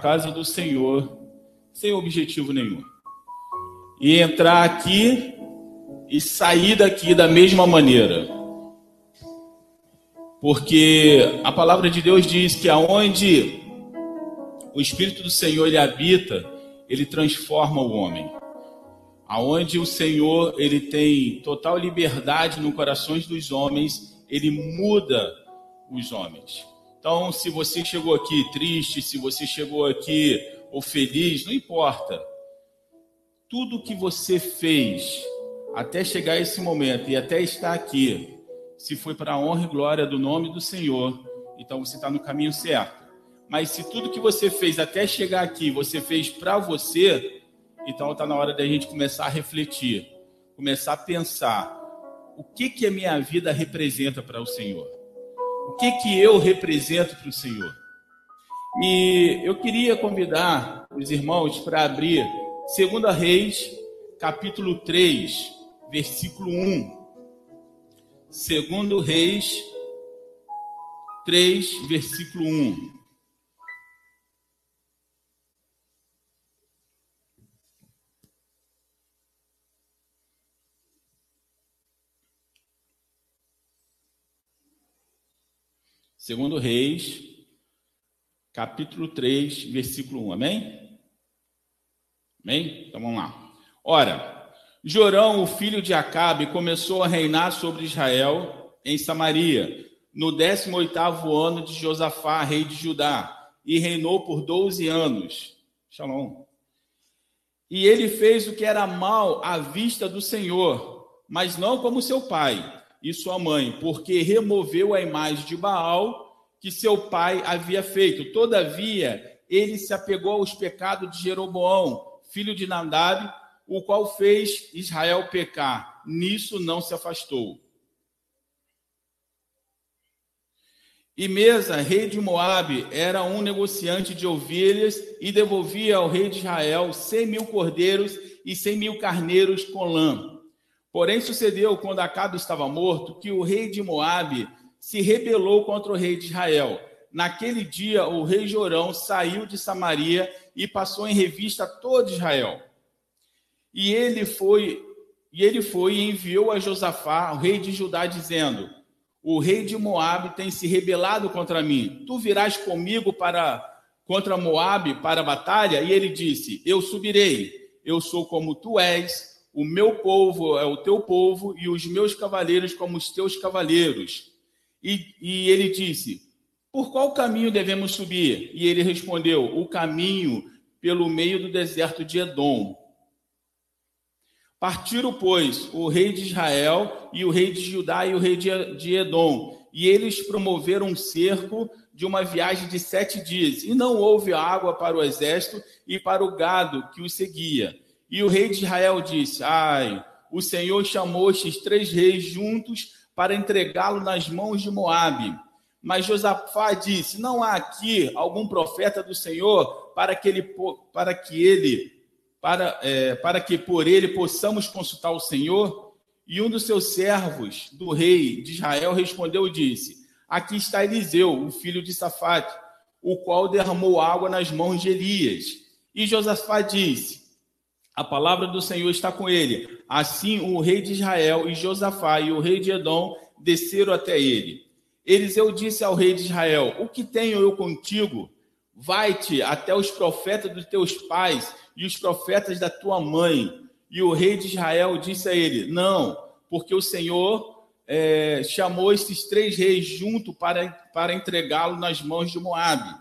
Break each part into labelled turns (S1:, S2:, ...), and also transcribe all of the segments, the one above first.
S1: casa do Senhor sem objetivo nenhum. E entrar aqui e sair daqui da mesma maneira. Porque a palavra de Deus diz que aonde o Espírito do Senhor ele habita, ele transforma o homem. Aonde o Senhor ele tem total liberdade no corações dos homens, ele muda os homens. Então, se você chegou aqui triste, se você chegou aqui ou feliz, não importa. Tudo que você fez até chegar esse momento e até estar aqui, se foi para a honra e glória do nome do Senhor, então você está no caminho certo. Mas se tudo que você fez até chegar aqui, você fez para você, então está na hora da gente começar a refletir, começar a pensar o que que a minha vida representa para o Senhor. O que, que eu represento para o Senhor? E eu queria convidar os irmãos para abrir 2 Reis, capítulo 3, versículo 1. 2 Reis 3, versículo 1. Segundo Reis, capítulo 3, versículo 1. Amém? Amém? Então vamos lá. Ora, Jorão, o filho de Acabe, começou a reinar sobre Israel em Samaria, no 18º ano de Josafá, rei de Judá, e reinou por 12 anos. Shalom. E ele fez o que era mal à vista do Senhor, mas não como seu pai e sua mãe, porque removeu a imagem de Baal que seu pai havia feito. Todavia, ele se apegou aos pecados de Jeroboão, filho de Nadab, o qual fez Israel pecar. Nisso não se afastou. E Mesa, rei de Moabe, era um negociante de ovelhas e devolvia ao rei de Israel cem mil cordeiros e cem mil carneiros com lã. Porém, sucedeu, quando Acabe estava morto, que o rei de Moabe se rebelou contra o rei de Israel. Naquele dia, o rei Jorão saiu de Samaria e passou em revista todo Israel. E ele foi e ele foi e enviou a Josafá, o rei de Judá, dizendo: O rei de Moabe tem se rebelado contra mim. Tu virás comigo para contra Moabe para a batalha? E ele disse: Eu subirei. Eu sou como tu és o meu povo é o teu povo e os meus cavaleiros como os teus cavaleiros. E, e ele disse: Por qual caminho devemos subir? E ele respondeu: O caminho pelo meio do deserto de Edom. Partiram, pois, o rei de Israel e o rei de Judá e o rei de Edom, e eles promoveram um cerco de uma viagem de sete dias, e não houve água para o exército e para o gado que os seguia. E o rei de Israel disse: Ai, o Senhor chamou estes três reis juntos para entregá-lo nas mãos de Moabe. Mas Josafá disse: Não há aqui algum profeta do Senhor para que ele, para que ele, para, é, para que por ele possamos consultar o Senhor? E um dos seus servos do rei de Israel respondeu e disse: Aqui está Eliseu, o filho de Safate, o qual derramou água nas mãos de Elias. E Josafá disse: a palavra do Senhor está com ele. Assim o rei de Israel e Josafá e o rei de Edom desceram até ele. Eliseu disse ao rei de Israel: O que tenho eu contigo? Vai-te até os profetas dos teus pais e os profetas da tua mãe. E o rei de Israel disse a ele: Não, porque o Senhor é, chamou esses três reis junto para, para entregá-lo nas mãos de Moabe.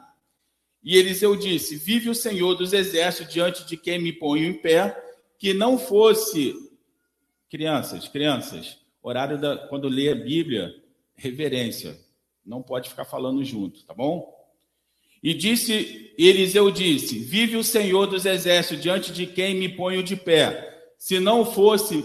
S1: E Eliseu disse: Vive o Senhor dos exércitos diante de quem me ponho em pé, que não fosse. Crianças, crianças, horário da. Quando lê a Bíblia, reverência. Não pode ficar falando junto, tá bom? E disse, Eliseu disse: Vive o Senhor dos exércitos diante de quem me ponho de pé. Se não fosse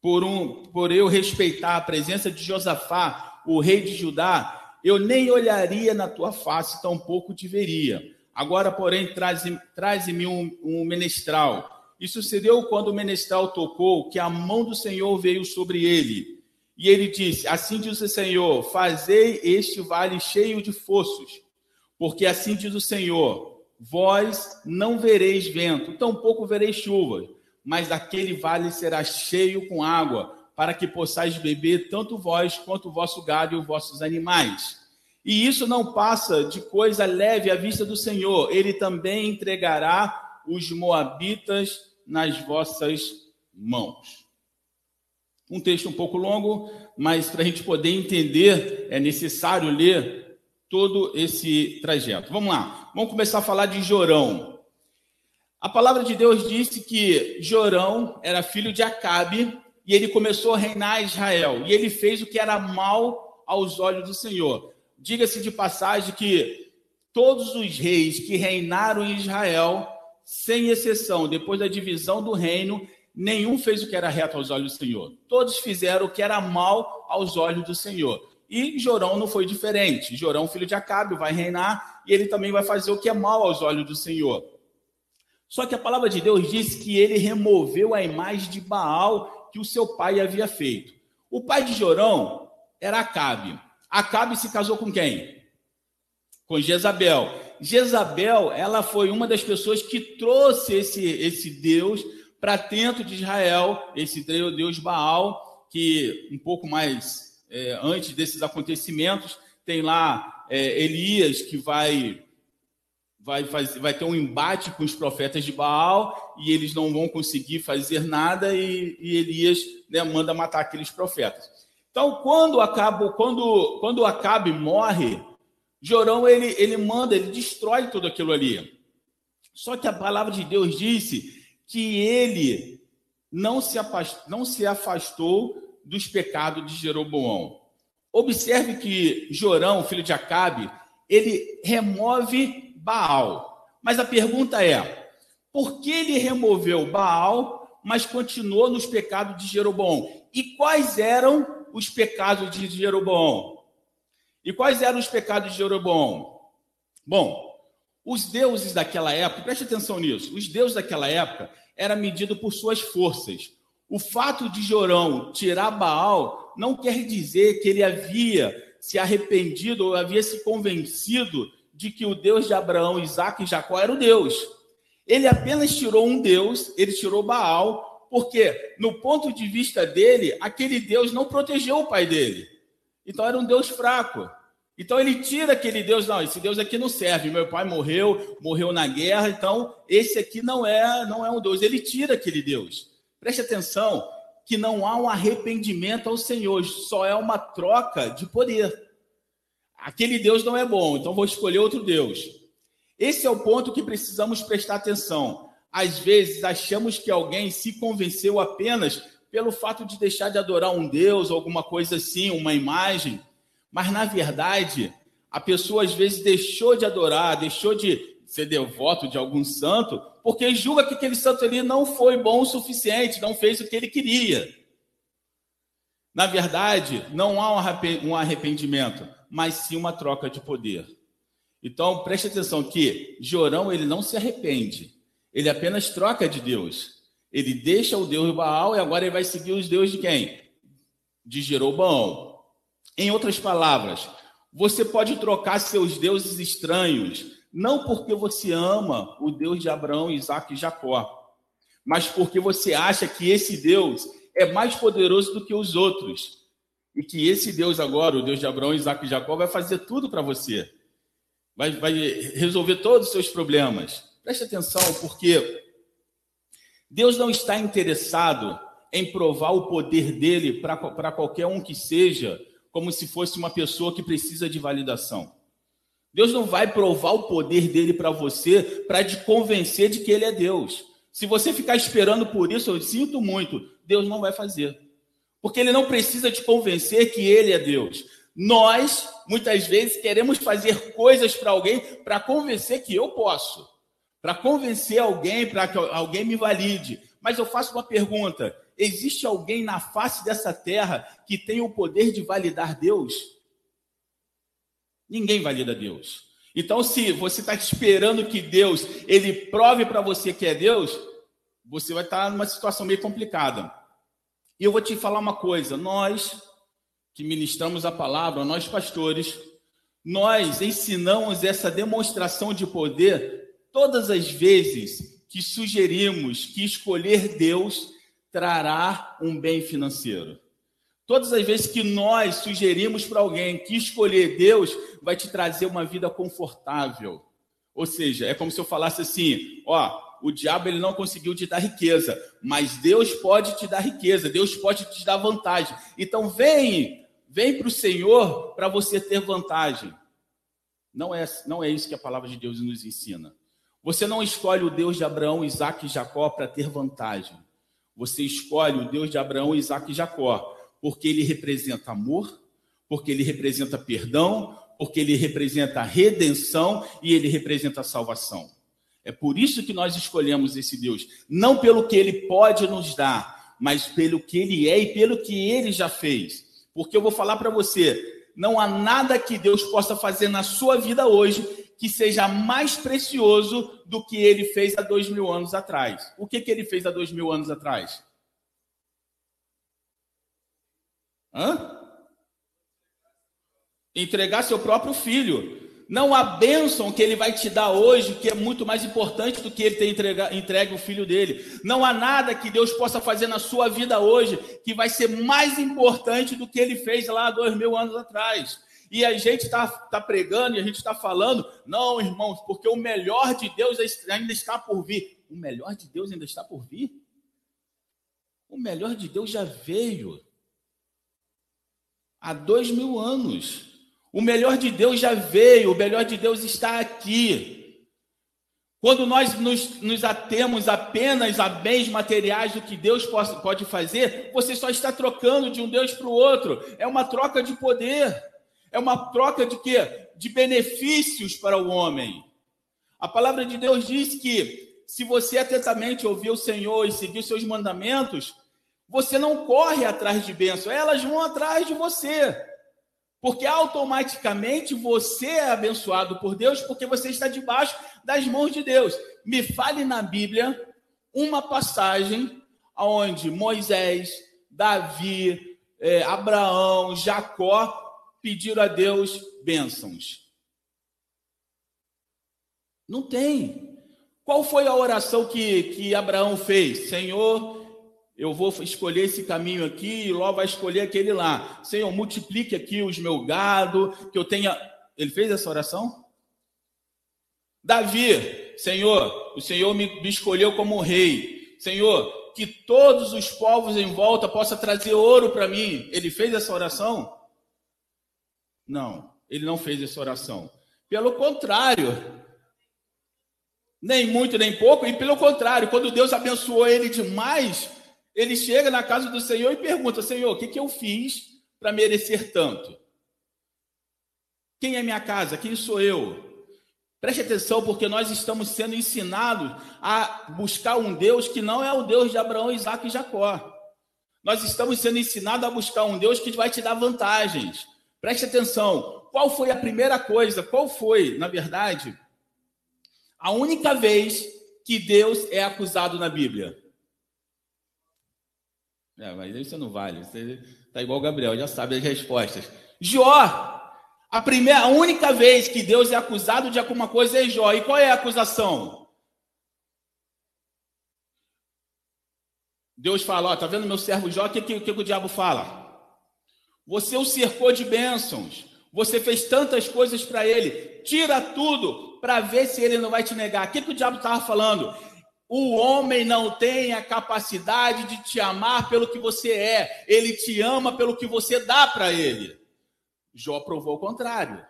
S1: por, um, por eu respeitar a presença de Josafá, o rei de Judá, eu nem olharia na tua face, tampouco te veria. Agora, porém, traze-me traze um, um menestral. E sucedeu quando o menestral tocou, que a mão do Senhor veio sobre ele. E ele disse: Assim diz o Senhor: Fazei este vale cheio de fossos. Porque assim diz o Senhor: Vós não vereis vento, tampouco vereis chuva, mas aquele vale será cheio com água, para que possais beber tanto vós quanto o vosso gado e os vossos animais. E isso não passa de coisa leve à vista do Senhor. Ele também entregará os moabitas nas vossas mãos. Um texto um pouco longo, mas para a gente poder entender, é necessário ler todo esse trajeto. Vamos lá, vamos começar a falar de Jorão. A palavra de Deus disse que Jorão era filho de Acabe e ele começou a reinar Israel. E ele fez o que era mal aos olhos do Senhor. Diga-se de passagem que todos os reis que reinaram em Israel, sem exceção, depois da divisão do reino, nenhum fez o que era reto aos olhos do Senhor. Todos fizeram o que era mal aos olhos do Senhor. E Jorão não foi diferente. Jorão, filho de Acabe, vai reinar e ele também vai fazer o que é mal aos olhos do Senhor. Só que a palavra de Deus diz que ele removeu a imagem de Baal que o seu pai havia feito. O pai de Jorão era Acabe. Acabe se casou com quem? Com Jezabel. Jezabel, ela foi uma das pessoas que trouxe esse, esse Deus para dentro de Israel, esse Deus Baal, que um pouco mais é, antes desses acontecimentos, tem lá é, Elias que vai vai, fazer, vai ter um embate com os profetas de Baal e eles não vão conseguir fazer nada e, e Elias né, manda matar aqueles profetas. Então, quando acaba, quando, quando Acabe morre, Jorão ele, ele manda, ele destrói tudo aquilo ali. Só que a palavra de Deus disse que ele não se afastou, não se afastou dos pecados de Jeroboão. Observe que Jorão, filho de Acabe, ele remove Baal. Mas a pergunta é: por que ele removeu Baal, mas continuou nos pecados de Jeroboão? E quais eram os pecados de Jeroboão. E quais eram os pecados de Jeroboão? Bom, os deuses daquela época, preste atenção nisso, os deuses daquela época era medido por suas forças. O fato de Jorão tirar Baal não quer dizer que ele havia se arrependido ou havia se convencido de que o Deus de Abraão, Isaac e Jacó era o Deus. Ele apenas tirou um Deus, ele tirou Baal, porque, no ponto de vista dele, aquele Deus não protegeu o pai dele. Então era um Deus fraco. Então ele tira aquele Deus, não, esse Deus aqui não serve. Meu pai morreu, morreu na guerra, então esse aqui não é, não é um Deus. Ele tira aquele Deus. Preste atenção que não há um arrependimento ao Senhor, só é uma troca de poder. Aquele Deus não é bom, então vou escolher outro Deus. Esse é o ponto que precisamos prestar atenção. Às vezes achamos que alguém se convenceu apenas pelo fato de deixar de adorar um Deus, alguma coisa assim, uma imagem, mas na verdade, a pessoa às vezes deixou de adorar, deixou de ser devoto de algum santo, porque julga que aquele santo ali não foi bom o suficiente, não fez o que ele queria. Na verdade, não há um arrependimento, mas sim uma troca de poder. Então, preste atenção que Jorão ele não se arrepende, ele apenas troca de Deus. Ele deixa o Deus Baal e agora ele vai seguir os deuses de quem? De Jeroboão. Em outras palavras, você pode trocar seus deuses estranhos, não porque você ama o Deus de Abraão, Isaac e Jacó, mas porque você acha que esse Deus é mais poderoso do que os outros. E que esse Deus agora, o Deus de Abraão, Isaac e Jacó, vai fazer tudo para você. Vai, vai resolver todos os seus problemas. Preste atenção, porque Deus não está interessado em provar o poder dele para qualquer um que seja, como se fosse uma pessoa que precisa de validação. Deus não vai provar o poder dele para você para te convencer de que ele é Deus. Se você ficar esperando por isso, eu sinto muito, Deus não vai fazer. Porque ele não precisa te convencer que ele é Deus. Nós, muitas vezes, queremos fazer coisas para alguém para convencer que eu posso para convencer alguém, para que alguém me valide. Mas eu faço uma pergunta: existe alguém na face dessa terra que tem o poder de validar Deus? Ninguém valida Deus. Então, se você está esperando que Deus ele prove para você que é Deus, você vai estar tá numa situação meio complicada. E eu vou te falar uma coisa: nós que ministramos a palavra, nós pastores, nós ensinamos essa demonstração de poder todas as vezes que sugerimos que escolher Deus trará um bem financeiro. Todas as vezes que nós sugerimos para alguém que escolher Deus vai te trazer uma vida confortável. Ou seja, é como se eu falasse assim: ó, o diabo ele não conseguiu te dar riqueza, mas Deus pode te dar riqueza, Deus pode te dar vantagem. Então vem, vem para o Senhor para você ter vantagem. Não é, não é isso que a palavra de Deus nos ensina. Você não escolhe o Deus de Abraão, Isaac e Jacó para ter vantagem. Você escolhe o Deus de Abraão, Isaac e Jacó, porque ele representa amor, porque ele representa perdão, porque ele representa redenção e ele representa salvação. É por isso que nós escolhemos esse Deus, não pelo que ele pode nos dar, mas pelo que ele é e pelo que ele já fez. Porque eu vou falar para você, não há nada que Deus possa fazer na sua vida hoje que seja mais precioso do que ele fez há dois mil anos atrás. O que, que ele fez há dois mil anos atrás? Hã? Entregar seu próprio filho. Não há bênção que ele vai te dar hoje que é muito mais importante do que ele ter entregue, entregue o filho dele. Não há nada que Deus possa fazer na sua vida hoje que vai ser mais importante do que ele fez lá dois mil anos atrás. E a gente está tá pregando e a gente está falando, não, irmãos, porque o melhor de Deus ainda está por vir. O melhor de Deus ainda está por vir? O melhor de Deus já veio há dois mil anos. O melhor de Deus já veio, o melhor de Deus está aqui. Quando nós nos, nos atemos apenas a bens materiais do que Deus pode, pode fazer, você só está trocando de um Deus para o outro. É uma troca de poder. É uma troca de quê? De benefícios para o homem. A palavra de Deus diz que se você atentamente ouvir o Senhor e seguir os seus mandamentos, você não corre atrás de bênção, elas vão atrás de você. Porque automaticamente você é abençoado por Deus, porque você está debaixo das mãos de Deus. Me fale na Bíblia uma passagem onde Moisés, Davi, eh, Abraão, Jacó pediram a Deus bênçãos. Não tem. Qual foi a oração que, que Abraão fez? Senhor, eu vou escolher esse caminho aqui e Ló vai escolher aquele lá. Senhor, multiplique aqui os meu gado, que eu tenha. Ele fez essa oração? Davi, Senhor, o Senhor me, escolheu como rei. Senhor, que todos os povos em volta possam trazer ouro para mim. Ele fez essa oração? Não, ele não fez essa oração. Pelo contrário, nem muito nem pouco, e pelo contrário, quando Deus abençoou ele demais, ele chega na casa do Senhor e pergunta: Senhor, o que, que eu fiz para merecer tanto? Quem é minha casa? Quem sou eu? Preste atenção, porque nós estamos sendo ensinados a buscar um Deus que não é o Deus de Abraão, Isaac e Jacó. Nós estamos sendo ensinados a buscar um Deus que vai te dar vantagens. Preste atenção. Qual foi a primeira coisa? Qual foi, na verdade, a única vez que Deus é acusado na Bíblia? É, mas isso não vale. Você tá igual o Gabriel, já sabe as respostas. Jó! A primeira, a única vez que Deus é acusado de alguma coisa é Jó. E qual é a acusação? Deus fala, ó, tá vendo meu servo Jó? O que, que, que o diabo fala? Você o cercou de bênçãos. Você fez tantas coisas para ele. Tira tudo para ver se ele não vai te negar. O que, que o diabo estava falando? O homem não tem a capacidade de te amar pelo que você é, ele te ama pelo que você dá para ele. Jó provou o contrário.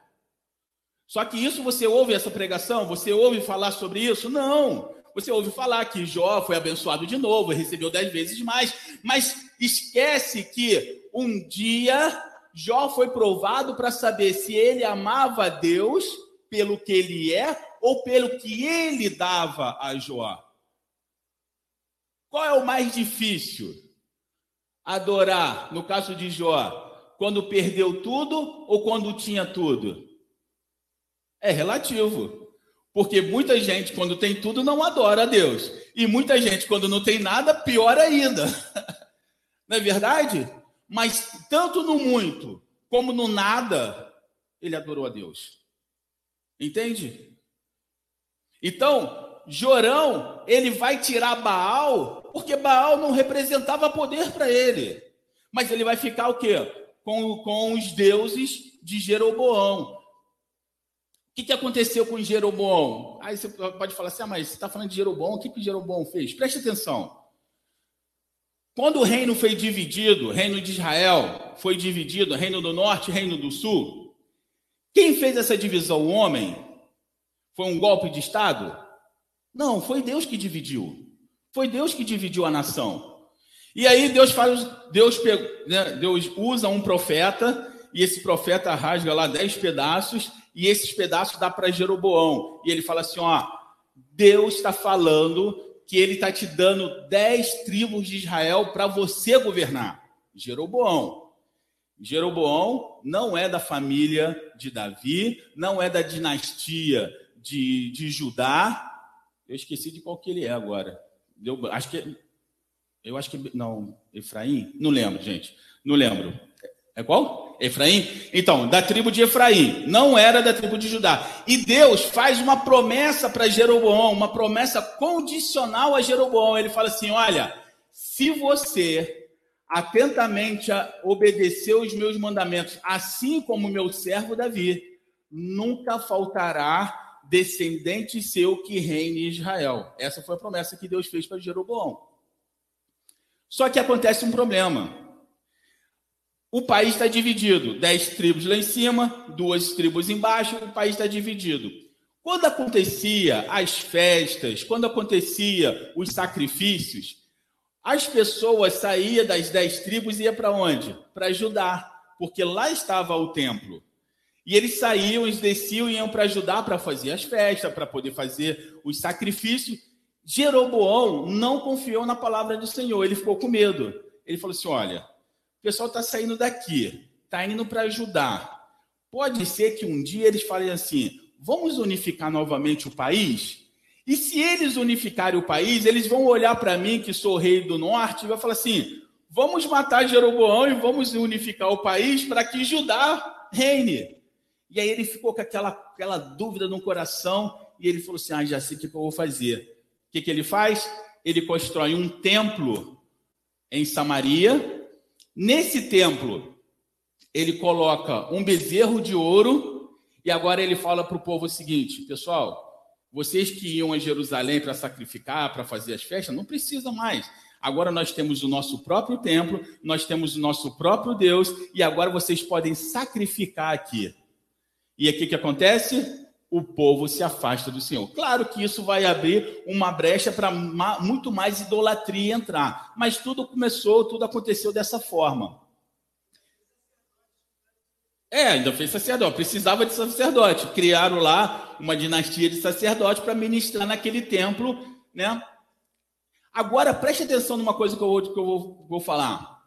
S1: Só que isso você ouve essa pregação? Você ouve falar sobre isso? Não. Você ouve falar que Jó foi abençoado de novo, recebeu dez vezes mais, mas esquece que um dia Jó foi provado para saber se ele amava Deus pelo que ele é ou pelo que ele dava a Jó. Qual é o mais difícil? Adorar, no caso de Jó, quando perdeu tudo ou quando tinha tudo? É relativo. Porque muita gente, quando tem tudo, não adora a Deus. E muita gente, quando não tem nada, pior ainda. não é verdade? Mas tanto no muito como no nada, ele adorou a Deus. Entende? Então, Jorão, ele vai tirar Baal, porque Baal não representava poder para ele. Mas ele vai ficar o quê? Com, com os deuses de Jeroboão. O que, que aconteceu com Jeroboão? Aí você pode falar assim, ah, mas você está falando de Jeroboão, o que, que Jeroboão fez? Preste atenção. Quando o reino foi dividido, o reino de Israel foi dividido, reino do norte, reino do sul, quem fez essa divisão? O homem? Foi um golpe de Estado? Não, foi Deus que dividiu. Foi Deus que dividiu a nação. E aí Deus faz, Deus, né, Deus usa um profeta e esse profeta rasga lá dez pedaços e esses pedaços dá para Jeroboão e ele fala assim, ó, Deus está falando que ele está te dando dez tribos de Israel para você governar. Jeroboão. Jeroboão não é da família de Davi, não é da dinastia de, de Judá. Eu esqueci de qual que ele é agora. Eu acho que eu acho que não, Efraim, não lembro, gente. Não lembro. É qual? Efraim? Então, da tribo de Efraim, não era da tribo de Judá. E Deus faz uma promessa para Jeroboão, uma promessa condicional a Jeroboão. Ele fala assim: Olha, se você atentamente obedecer os meus mandamentos, assim como meu servo Davi, nunca faltará descendente seu que reine em Israel. Essa foi a promessa que Deus fez para Jeroboão. Só que acontece um problema. O país está dividido, dez tribos lá em cima, duas tribos embaixo, o país está dividido. Quando acontecia as festas, quando acontecia os sacrifícios, as pessoas saíam das dez tribos e iam para onde? Para ajudar, porque lá estava o templo. E eles saíam, eles desciam e iam para ajudar para fazer as festas, para poder fazer os sacrifícios. Jeroboão não confiou na palavra do Senhor, ele ficou com medo. Ele falou assim: olha, o pessoal está saindo daqui, está indo para ajudar. Pode ser que um dia eles falem assim: vamos unificar novamente o país? E se eles unificarem o país, eles vão olhar para mim, que sou rei do norte, e vai falar assim: vamos matar Jeroboão e vamos unificar o país para que Judá reine. E aí ele ficou com aquela, aquela dúvida no coração e ele falou assim: ah, já sei o que eu vou fazer. O que, que ele faz? Ele constrói um templo em Samaria Nesse templo, ele coloca um bezerro de ouro e agora ele fala para o povo o seguinte: pessoal, vocês que iam a Jerusalém para sacrificar, para fazer as festas, não precisa mais. Agora nós temos o nosso próprio templo, nós temos o nosso próprio Deus e agora vocês podem sacrificar aqui. E aqui que acontece? o povo se afasta do Senhor. Claro que isso vai abrir uma brecha para muito mais idolatria entrar, mas tudo começou, tudo aconteceu dessa forma. É, ainda fez sacerdote, precisava de sacerdote. Criaram lá uma dinastia de sacerdote para ministrar naquele templo, né? Agora, preste atenção numa coisa que eu vou, que eu vou, vou falar.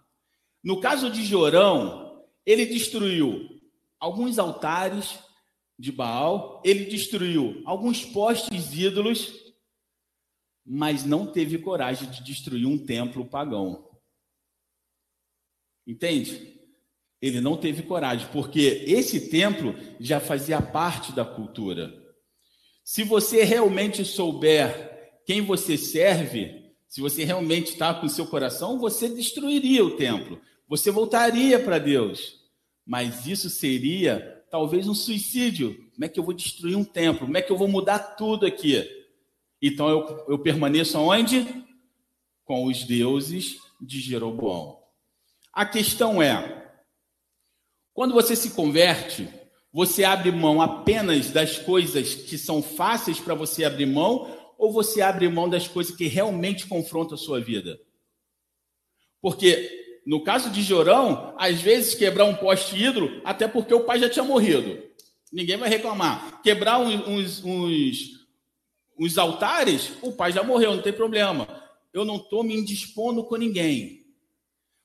S1: No caso de Jorão, ele destruiu alguns altares, de Baal, ele destruiu alguns postes ídolos, mas não teve coragem de destruir um templo pagão. Entende? Ele não teve coragem, porque esse templo já fazia parte da cultura. Se você realmente souber quem você serve, se você realmente está com seu coração, você destruiria o templo, você voltaria para Deus. Mas isso seria talvez um suicídio. Como é que eu vou destruir um templo? Como é que eu vou mudar tudo aqui? Então eu, eu permaneço onde? Com os deuses de Jeroboão. A questão é: quando você se converte, você abre mão apenas das coisas que são fáceis para você abrir mão, ou você abre mão das coisas que realmente confrontam a sua vida? Porque no caso de Jorão, às vezes quebrar um poste hidro, até porque o pai já tinha morrido. Ninguém vai reclamar. Quebrar uns, uns, uns altares, o pai já morreu, não tem problema. Eu não estou me indispondo com ninguém.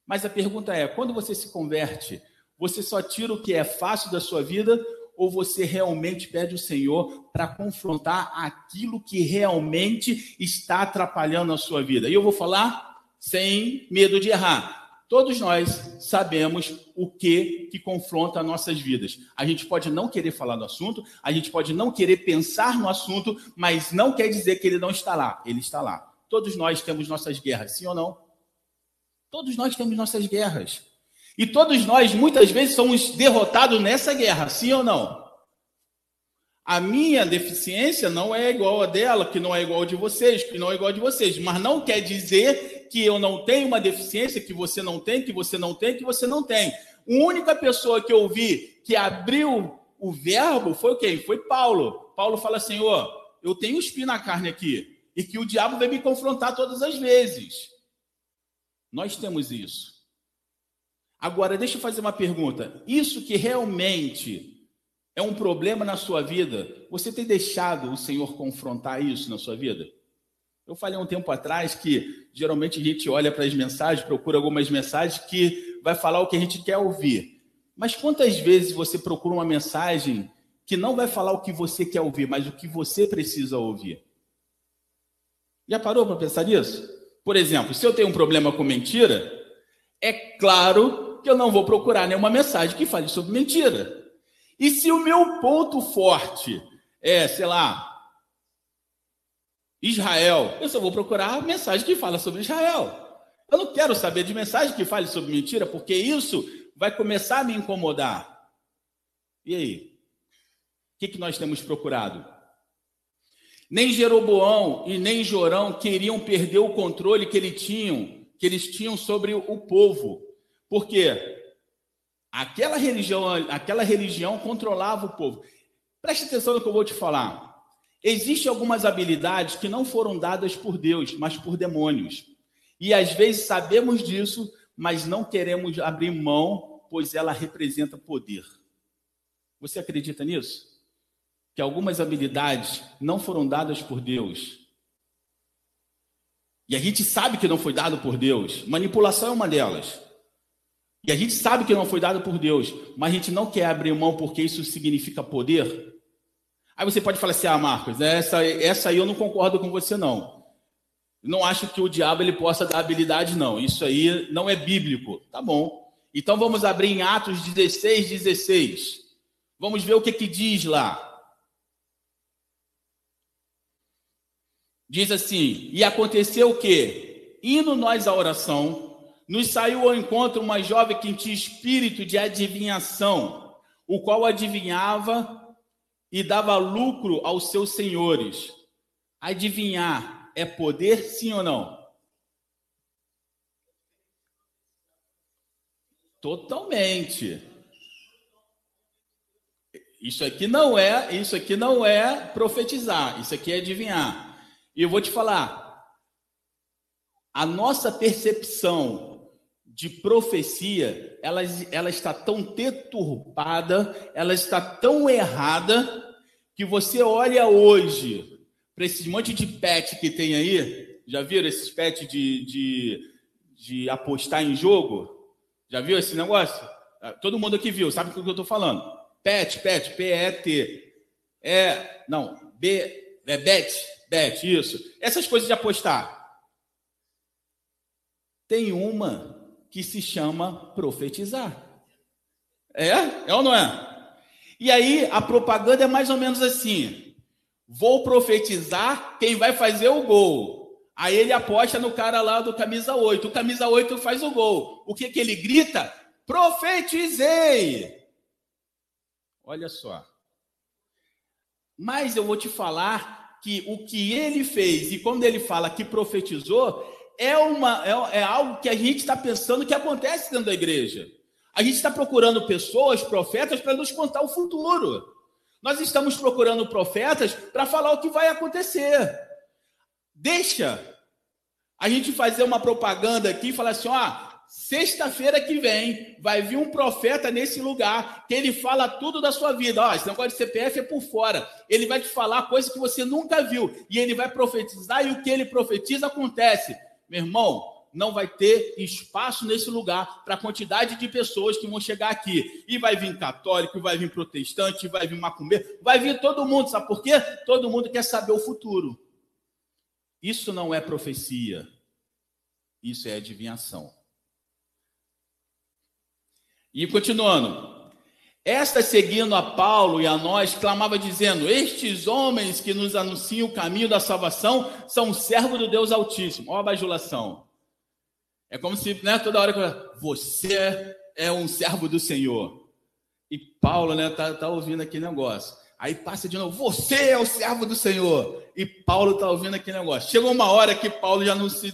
S1: Mas a pergunta é: quando você se converte, você só tira o que é fácil da sua vida ou você realmente pede o Senhor para confrontar aquilo que realmente está atrapalhando a sua vida? E eu vou falar sem medo de errar Todos nós sabemos o que que confronta nossas vidas. A gente pode não querer falar do assunto, a gente pode não querer pensar no assunto, mas não quer dizer que ele não está lá. Ele está lá. Todos nós temos nossas guerras, sim ou não? Todos nós temos nossas guerras. E todos nós, muitas vezes, somos derrotados nessa guerra, sim ou não? A minha deficiência não é igual a dela, que não é igual a de vocês, que não é igual a de vocês. Mas não quer dizer que eu não tenho uma deficiência, que você não tem, que você não tem, que você não tem. A única pessoa que eu vi que abriu o verbo foi quem? Foi Paulo. Paulo fala, Senhor, eu tenho espinho na carne aqui, e que o diabo vai me confrontar todas as vezes. Nós temos isso. Agora, deixa eu fazer uma pergunta. Isso que realmente é um problema na sua vida, você tem deixado o Senhor confrontar isso na sua vida? Eu falei um tempo atrás que geralmente a gente olha para as mensagens, procura algumas mensagens que vai falar o que a gente quer ouvir. Mas quantas vezes você procura uma mensagem que não vai falar o que você quer ouvir, mas o que você precisa ouvir? Já parou para pensar nisso? Por exemplo, se eu tenho um problema com mentira, é claro que eu não vou procurar nenhuma mensagem que fale sobre mentira. E se o meu ponto forte é, sei lá, Israel, eu só vou procurar mensagem que fala sobre Israel. Eu não quero saber de mensagem que fale sobre mentira, porque isso vai começar a me incomodar. E aí? O que, que nós temos procurado? Nem Jeroboão e nem Jorão queriam perder o controle que, ele tinham, que eles tinham sobre o povo. Por quê? Aquela religião, aquela religião controlava o povo. Preste atenção no que eu vou te falar. Existem algumas habilidades que não foram dadas por Deus, mas por demônios. E às vezes sabemos disso, mas não queremos abrir mão, pois ela representa poder. Você acredita nisso? Que algumas habilidades não foram dadas por Deus. E a gente sabe que não foi dado por Deus. Manipulação é uma delas. E a gente sabe que não foi dado por Deus, mas a gente não quer abrir mão porque isso significa poder. Aí você pode falar assim: ah, Marcos, essa, essa aí eu não concordo com você, não. Não acho que o diabo ele possa dar habilidade, não. Isso aí não é bíblico. Tá bom. Então vamos abrir em Atos 16, 16. Vamos ver o que, que diz lá. Diz assim: E aconteceu o quê? Indo nós à oração, nos saiu ao encontro uma jovem que tinha espírito de adivinhação, o qual adivinhava e dava lucro aos seus senhores. Adivinhar é poder, sim ou não? Totalmente. Isso aqui não é, isso aqui não é profetizar, isso aqui é adivinhar. E eu vou te falar, a nossa percepção de profecia, ela, ela está tão deturpada, ela está tão errada, que você olha hoje para esse monte de pet que tem aí, já viram esses pet de, de, de apostar em jogo? Já viu esse negócio? Ah, todo mundo aqui viu, sabe o que eu estou falando? Pet, pet, P-E-T. É, não, B, é bet, bet, isso. Essas coisas de apostar. Tem uma que se chama profetizar. É? É ou não é? E aí a propaganda é mais ou menos assim: vou profetizar quem vai fazer o gol. Aí ele aposta no cara lá do camisa 8. O camisa 8 faz o gol. O que, que ele grita? Profetizei! Olha só. Mas eu vou te falar que o que ele fez e quando ele fala que profetizou, é, uma, é, é algo que a gente está pensando que acontece dentro da igreja. A gente está procurando pessoas, profetas, para nos contar o futuro. Nós estamos procurando profetas para falar o que vai acontecer. Deixa a gente fazer uma propaganda aqui e falar assim: ó, sexta-feira que vem vai vir um profeta nesse lugar que ele fala tudo da sua vida. Ó, esse negócio de CPF é por fora. Ele vai te falar coisas que você nunca viu e ele vai profetizar e o que ele profetiza acontece meu irmão, não vai ter espaço nesse lugar para a quantidade de pessoas que vão chegar aqui. E vai vir católico, vai vir protestante, vai vir macumbeiro, vai vir todo mundo. Sabe por quê? Todo mundo quer saber o futuro. Isso não é profecia. Isso é adivinhação. E continuando. Esta, seguindo a Paulo e a nós, clamava dizendo: Estes homens que nos anunciam o caminho da salvação são servos do Deus Altíssimo. Olha a bajulação. É como se, né, toda hora que você é um servo do Senhor. E Paulo, né, tá, tá ouvindo aquele negócio. Aí passa de novo, você é o servo do Senhor. E Paulo tá ouvindo aquele negócio. Chegou uma hora que Paulo já não se.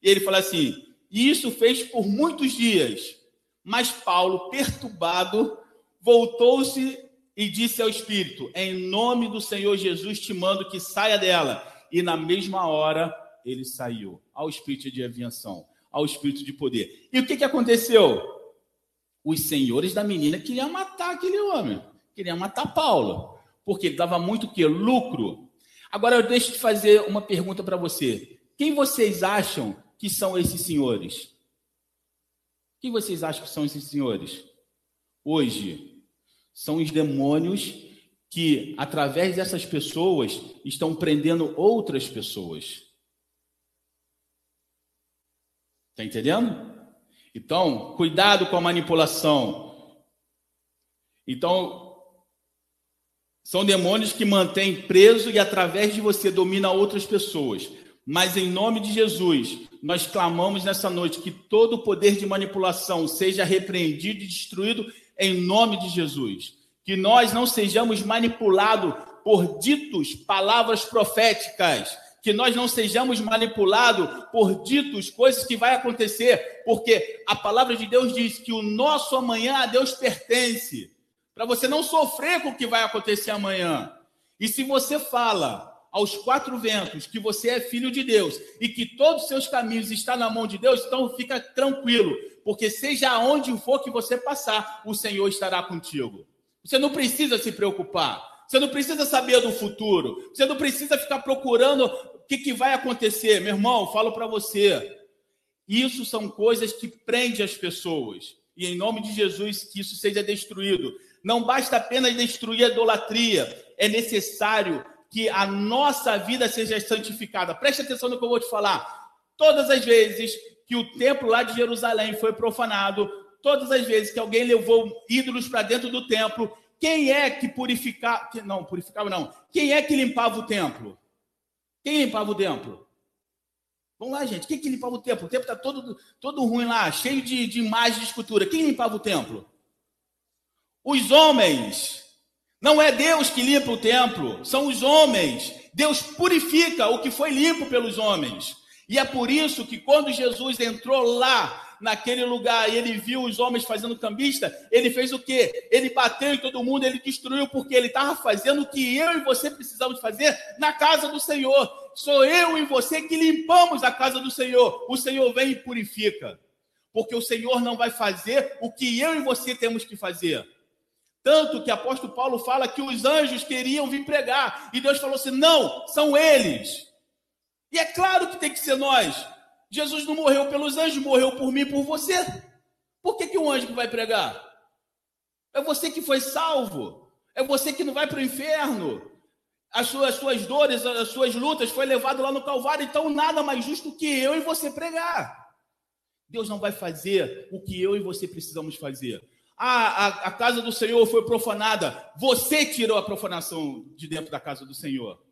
S1: E ele fala assim: e isso fez por muitos dias. Mas Paulo, perturbado, voltou-se e disse ao Espírito: Em nome do Senhor Jesus te mando que saia dela. E na mesma hora ele saiu ao espírito de aviação, ao espírito de poder. E o que, que aconteceu? Os senhores da menina queriam matar aquele homem, queriam matar Paulo, porque ele dava muito que lucro. Agora eu deixo de fazer uma pergunta para você. Quem vocês acham que são esses senhores? Quem vocês acham que são esses senhores? Hoje, são os demônios que, através dessas pessoas, estão prendendo outras pessoas. Está entendendo? Então, cuidado com a manipulação. Então, são demônios que mantêm preso e através de você domina outras pessoas. Mas em nome de Jesus, nós clamamos nessa noite que todo o poder de manipulação seja repreendido e destruído em nome de Jesus. Que nós não sejamos manipulados por ditos, palavras proféticas. Que nós não sejamos manipulados por ditos, coisas que vai acontecer, porque a palavra de Deus diz que o nosso amanhã a Deus pertence. Para você não sofrer com o que vai acontecer amanhã. E se você fala aos quatro ventos que você é filho de Deus e que todos os seus caminhos estão na mão de Deus, então fica tranquilo, porque seja aonde for que você passar, o Senhor estará contigo. Você não precisa se preocupar. Você não precisa saber do futuro. Você não precisa ficar procurando o que, que vai acontecer. Meu irmão, falo para você. Isso são coisas que prendem as pessoas. E em nome de Jesus, que isso seja destruído. Não basta apenas destruir a idolatria. É necessário que a nossa vida seja santificada. Preste atenção no que eu vou te falar. Todas as vezes que o templo lá de Jerusalém foi profanado, todas as vezes que alguém levou ídolos para dentro do templo, quem é que purificava? Não, purificava não. Quem é que limpava o templo? Quem limpava o templo? Vamos lá, gente. Quem que limpava o templo? O templo está todo, todo ruim lá, cheio de, de imagens de escultura. Quem limpava o templo? Os homens. Não é Deus que limpa o templo, são os homens. Deus purifica o que foi limpo pelos homens. E é por isso que quando Jesus entrou lá naquele lugar e ele viu os homens fazendo cambista, ele fez o quê? Ele bateu em todo mundo, ele destruiu, porque ele estava fazendo o que eu e você precisamos fazer na casa do Senhor. Sou eu e você que limpamos a casa do Senhor. O Senhor vem e purifica. Porque o Senhor não vai fazer o que eu e você temos que fazer. Tanto que apóstolo Paulo fala que os anjos queriam vir pregar. E Deus falou assim: não, são eles. E é claro que tem que ser nós. Jesus não morreu pelos anjos, morreu por mim e por você. Por que, que um anjo vai pregar? É você que foi salvo. É você que não vai para o inferno. As suas, as suas dores, as suas lutas foi levado lá no Calvário. Então, nada mais justo que eu e você pregar. Deus não vai fazer o que eu e você precisamos fazer. Ah, a, a casa do Senhor foi profanada. Você tirou a profanação de dentro da casa do Senhor.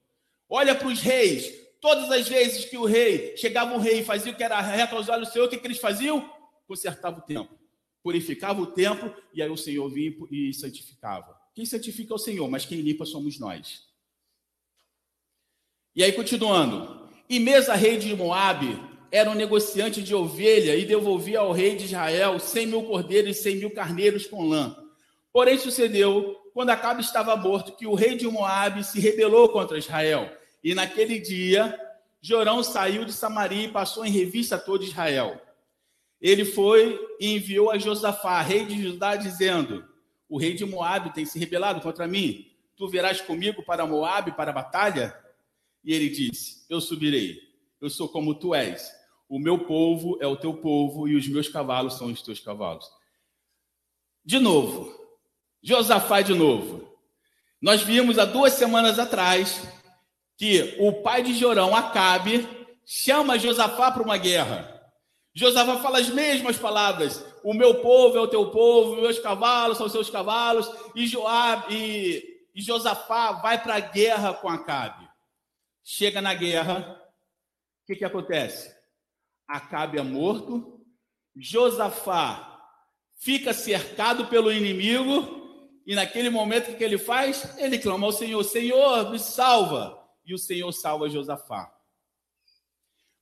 S1: Olha para os reis. Todas as vezes que o rei, chegava um rei e fazia o que era reto aos olhos do Senhor, o que, que eles faziam? Consertava o templo, purificava o templo, e aí o Senhor vinha e santificava. Quem santifica é o Senhor, mas quem limpa somos nós. E aí, continuando. E Mesa, rei de Moabe, era um negociante de ovelha e devolvia ao rei de Israel cem mil cordeiros e cem mil carneiros com lã. Porém, sucedeu, quando Acabe estava morto, que o rei de Moabe se rebelou contra Israel e naquele dia, Jorão saiu de Samaria e passou em revista a todo Israel. Ele foi e enviou a Josafá, rei de Judá, dizendo: O rei de Moabe tem se rebelado contra mim. Tu virás comigo para Moabe para a batalha? E ele disse: Eu subirei. Eu sou como tu és. O meu povo é o teu povo e os meus cavalos são os teus cavalos. De novo, Josafá de novo. Nós vimos há duas semanas atrás que o pai de Jorão, Acabe, chama Josafá para uma guerra. Josafá fala as mesmas palavras. O meu povo é o teu povo, meus cavalos são os seus cavalos. E, Joab, e, e Josafá vai para a guerra com Acabe. Chega na guerra, o que, que acontece? Acabe é morto, Josafá fica cercado pelo inimigo, e naquele momento que ele faz? Ele clama ao Senhor: Senhor, me salva. E o Senhor salva Josafá.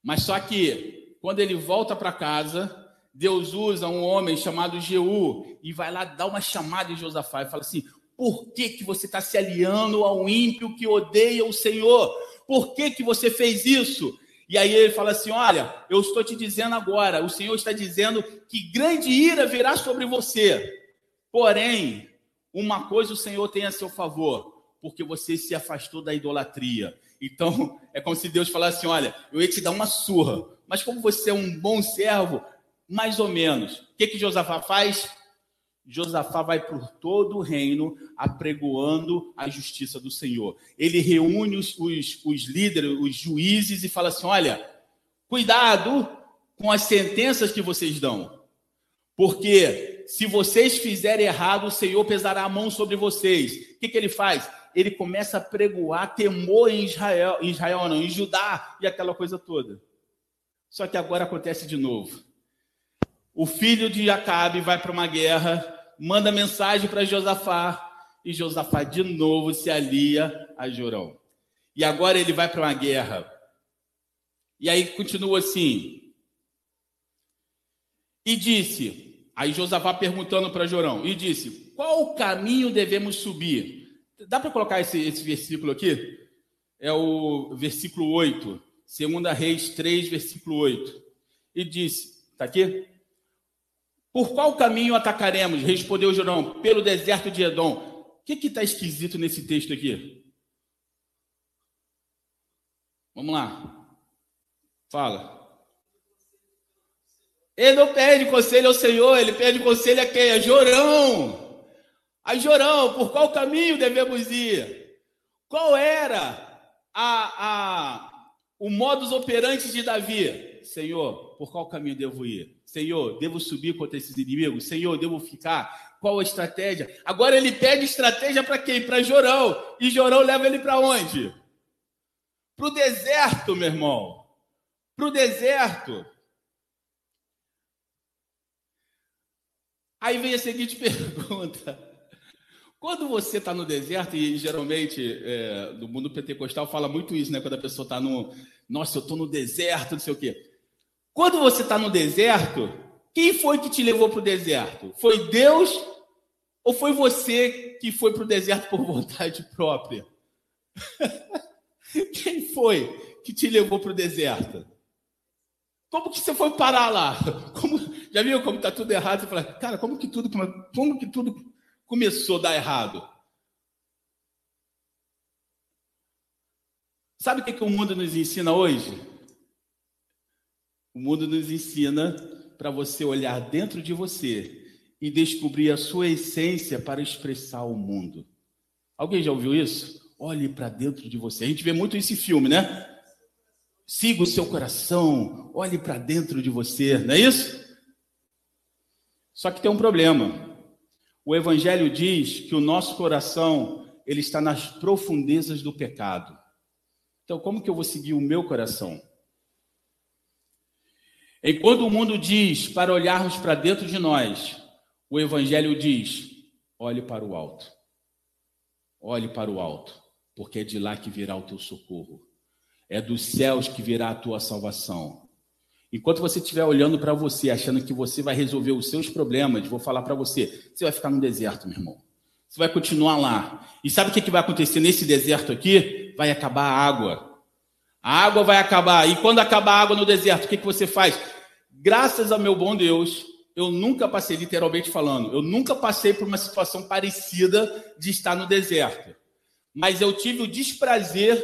S1: Mas só que, quando ele volta para casa, Deus usa um homem chamado Jeú e vai lá dar uma chamada em Josafá e fala assim: por que, que você está se aliando ao ímpio que odeia o Senhor? Por que, que você fez isso? E aí ele fala assim: Olha, eu estou te dizendo agora, o Senhor está dizendo que grande ira virá sobre você. Porém, uma coisa o Senhor tem a seu favor, porque você se afastou da idolatria. Então, é como se Deus falasse assim: Olha, eu ia te dar uma surra, mas como você é um bom servo, mais ou menos. O que, que Josafá faz? Josafá vai por todo o reino apregoando a justiça do Senhor. Ele reúne os, os, os líderes, os juízes e fala assim: olha, cuidado com as sentenças que vocês dão, porque se vocês fizerem errado, o Senhor pesará a mão sobre vocês. O que, que ele faz? Ele começa a pregoar temor em Israel, em Israel não, em Judá e aquela coisa toda. Só que agora acontece de novo o filho de Acabe vai para uma guerra, manda mensagem para Josafá, e Josafá de novo se alia a Jorão. E agora ele vai para uma guerra. E aí continua assim. E disse, aí Josafá perguntando para Jorão, e disse: Qual caminho devemos subir? Dá para colocar esse, esse versículo aqui? É o versículo 8, 2 Reis 3, versículo 8. E disse: Está aqui? Por qual caminho atacaremos? Respondeu Jorão, pelo deserto de Edom. O que está esquisito nesse texto aqui? Vamos lá. Fala. Ele não pede conselho ao Senhor, ele pede conselho a quem? A Jorão. A Jorão, por qual caminho devemos ir? Qual era a, a, o modus operandi de Davi? Senhor, por qual caminho devo ir? Senhor, devo subir contra esses inimigos? Senhor, devo ficar? Qual a estratégia? Agora ele pede estratégia para quem? Para Jorão. E Jorão leva ele para onde? Para o deserto, meu irmão. Para o deserto. Aí vem a seguinte pergunta. Quando você está no deserto, e geralmente é, no mundo pentecostal fala muito isso, né? Quando a pessoa está no. Nossa, eu estou no deserto, não sei o quê. Quando você está no deserto, quem foi que te levou para o deserto? Foi Deus ou foi você que foi para o deserto por vontade própria? quem foi que te levou para o deserto? Como que você foi parar lá? Como, já viu como está tudo errado? Você fala, cara, como que tudo, como que tudo começou a dar errado? Sabe o que, que o mundo nos ensina hoje? O mundo nos ensina para você olhar dentro de você e descobrir a sua essência para expressar o mundo. Alguém já ouviu isso? Olhe para dentro de você. A gente vê muito esse filme, né? Siga o seu coração, olhe para dentro de você, não é isso? Só que tem um problema. O evangelho diz que o nosso coração, ele está nas profundezas do pecado. Então, como que eu vou seguir o meu coração? Enquanto o mundo diz para olharmos para dentro de nós, o Evangelho diz: olhe para o alto. Olhe para o alto, porque é de lá que virá o teu socorro. É dos céus que virá a tua salvação. Enquanto você estiver olhando para você, achando que você vai resolver os seus problemas, vou falar para você: você vai ficar no deserto, meu irmão. Você vai continuar lá. E sabe o que vai acontecer nesse deserto aqui? Vai acabar a água. A água vai acabar. E quando acabar a água no deserto, o que, que você faz? Graças ao meu bom Deus, eu nunca passei, literalmente falando, eu nunca passei por uma situação parecida de estar no deserto. Mas eu tive o desprazer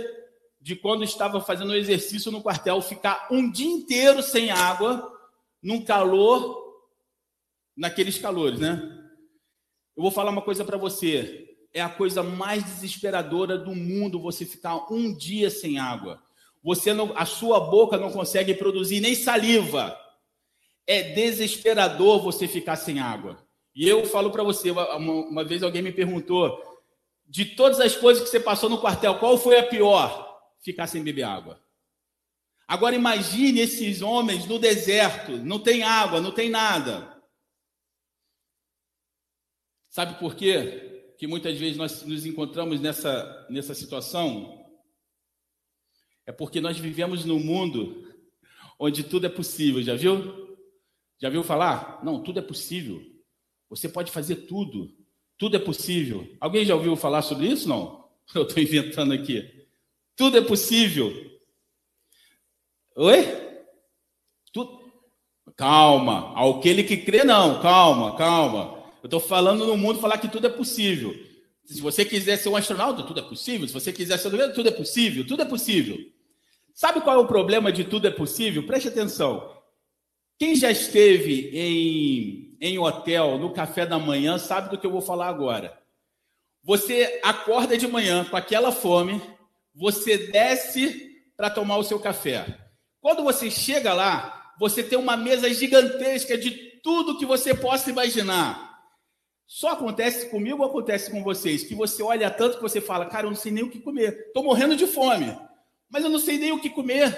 S1: de, quando estava fazendo um exercício no quartel, ficar um dia inteiro sem água, num calor, naqueles calores, né? Eu vou falar uma coisa para você. É a coisa mais desesperadora do mundo você ficar um dia sem água. Você não, a sua boca não consegue produzir nem saliva. É desesperador você ficar sem água. E eu falo para você, uma, uma, vez alguém me perguntou, de todas as coisas que você passou no quartel, qual foi a pior? Ficar sem beber água. Agora imagine esses homens no deserto, não tem água, não tem nada. Sabe por quê? Que muitas vezes nós nos encontramos nessa, nessa situação? É porque nós vivemos num mundo onde tudo é possível, já viu? Já viu falar? Não, tudo é possível. Você pode fazer tudo. Tudo é possível. Alguém já ouviu falar sobre isso? Não? Eu estou inventando aqui. Tudo é possível. Oi? Tudo. Calma. Aquele que crê, não. Calma, calma. Eu estou falando no mundo falar que tudo é possível. Se você quiser ser um astronauta, tudo é possível. Se você quiser ser do tudo é possível. Tudo é possível. Sabe qual é o problema de tudo é possível? Preste atenção. Quem já esteve em, em hotel no café da manhã sabe do que eu vou falar agora. Você acorda de manhã com aquela fome, você desce para tomar o seu café. Quando você chega lá, você tem uma mesa gigantesca de tudo que você possa imaginar. Só acontece comigo ou acontece com vocês? Que você olha tanto que você fala, cara, eu não sei nem o que comer. Estou morrendo de fome, mas eu não sei nem o que comer.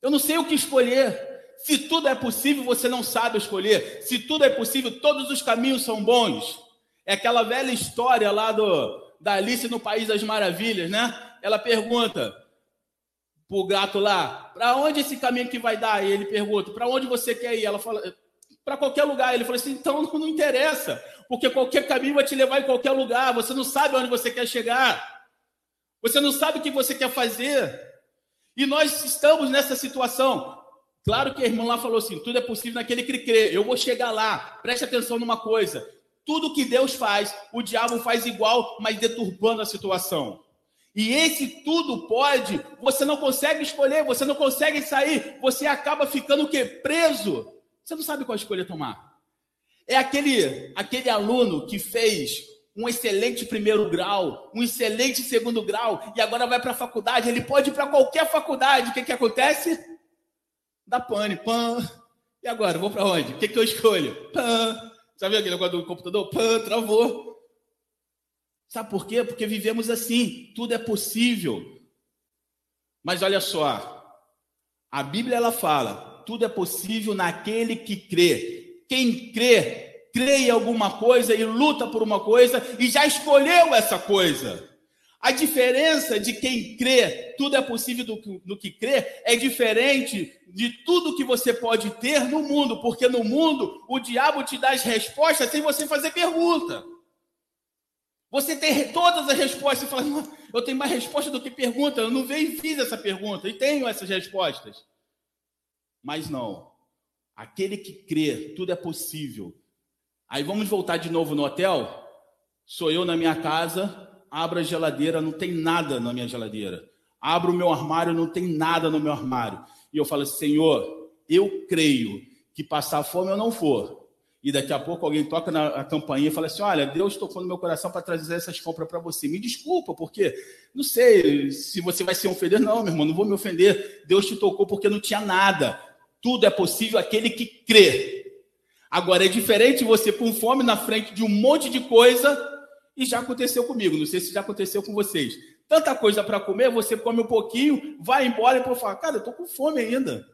S1: Eu não sei o que escolher. Se tudo é possível, você não sabe escolher. Se tudo é possível, todos os caminhos são bons. É aquela velha história lá do, da Alice no País das Maravilhas, né? Ela pergunta pro gato lá, para onde esse caminho que vai dar? E ele pergunta, para onde você quer ir? Ela fala, para qualquer lugar. Ele falou assim, então não, não interessa, porque qualquer caminho vai te levar em qualquer lugar. Você não sabe onde você quer chegar. Você não sabe o que você quer fazer. E nós estamos nessa situação. Claro que a irmã lá falou assim: tudo é possível naquele que crê. Eu vou chegar lá. Preste atenção numa coisa: tudo que Deus faz, o diabo faz igual, mas deturbando a situação. E esse tudo pode, você não consegue escolher, você não consegue sair, você acaba ficando o quê? Preso. Você não sabe qual escolha tomar. É aquele, aquele aluno que fez um excelente primeiro grau, um excelente segundo grau, e agora vai para a faculdade. Ele pode ir para qualquer faculdade. O que, que acontece? Dá pane, pan. E agora, vou para onde? O que, que eu escolho? Pan. Sabe aquele negócio do computador? Pan, travou. Sabe por quê? Porque vivemos assim, tudo é possível. Mas olha só, a Bíblia ela fala, tudo é possível naquele que crê. Quem crê, crê em alguma coisa e luta por uma coisa e já escolheu essa coisa. A diferença de quem crê, tudo é possível do que, do que crê, é diferente de tudo que você pode ter no mundo, porque no mundo o diabo te dá as respostas sem você fazer pergunta. Você tem todas as respostas e fala, eu tenho mais resposta do que pergunta, eu não veio e fiz essa pergunta, e tenho essas respostas. Mas não, aquele que crê, tudo é possível. Aí vamos voltar de novo no hotel? Sou eu na minha casa, abro a geladeira, não tem nada na minha geladeira. Abro o meu armário, não tem nada no meu armário. E eu falo Senhor, eu creio que passar fome eu não for. E daqui a pouco alguém toca na campainha e fala assim: Olha, Deus tocou no meu coração para trazer essas compras para você. Me desculpa, porque não sei se você vai se ofender. Não, meu irmão, não vou me ofender. Deus te tocou porque não tinha nada. Tudo é possível aquele que crê. Agora, é diferente você com fome na frente de um monte de coisa e já aconteceu comigo, não sei se já aconteceu com vocês. Tanta coisa para comer, você come um pouquinho, vai embora e fala, cara, eu tô com fome ainda.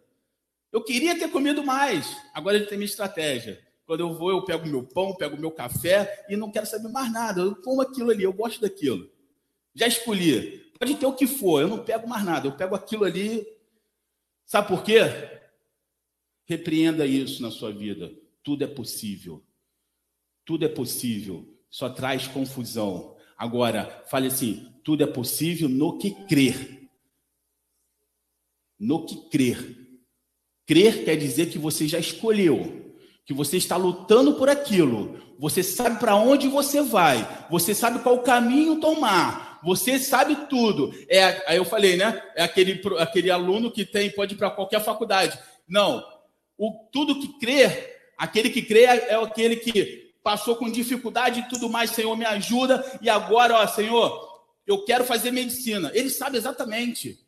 S1: Eu queria ter comido mais. Agora ele tem minha estratégia. Quando eu vou, eu pego meu pão, pego meu café e não quero saber mais nada. Eu como aquilo ali, eu gosto daquilo. Já escolhi. Pode ter o que for, eu não pego mais nada. Eu pego aquilo ali. Sabe por quê? Repreenda isso na sua vida. Tudo é possível. Tudo é possível só traz confusão. Agora, fale assim: tudo é possível no que crer. No que crer. Crer quer dizer que você já escolheu, que você está lutando por aquilo, você sabe para onde você vai, você sabe qual caminho tomar, você sabe tudo. É, aí eu falei, né? É aquele, aquele aluno que tem, pode ir para qualquer faculdade. Não. O, tudo que crê, aquele que crê é aquele que passou com dificuldade e tudo mais, Senhor, me ajuda. E agora, ó, Senhor, eu quero fazer medicina. Ele sabe exatamente.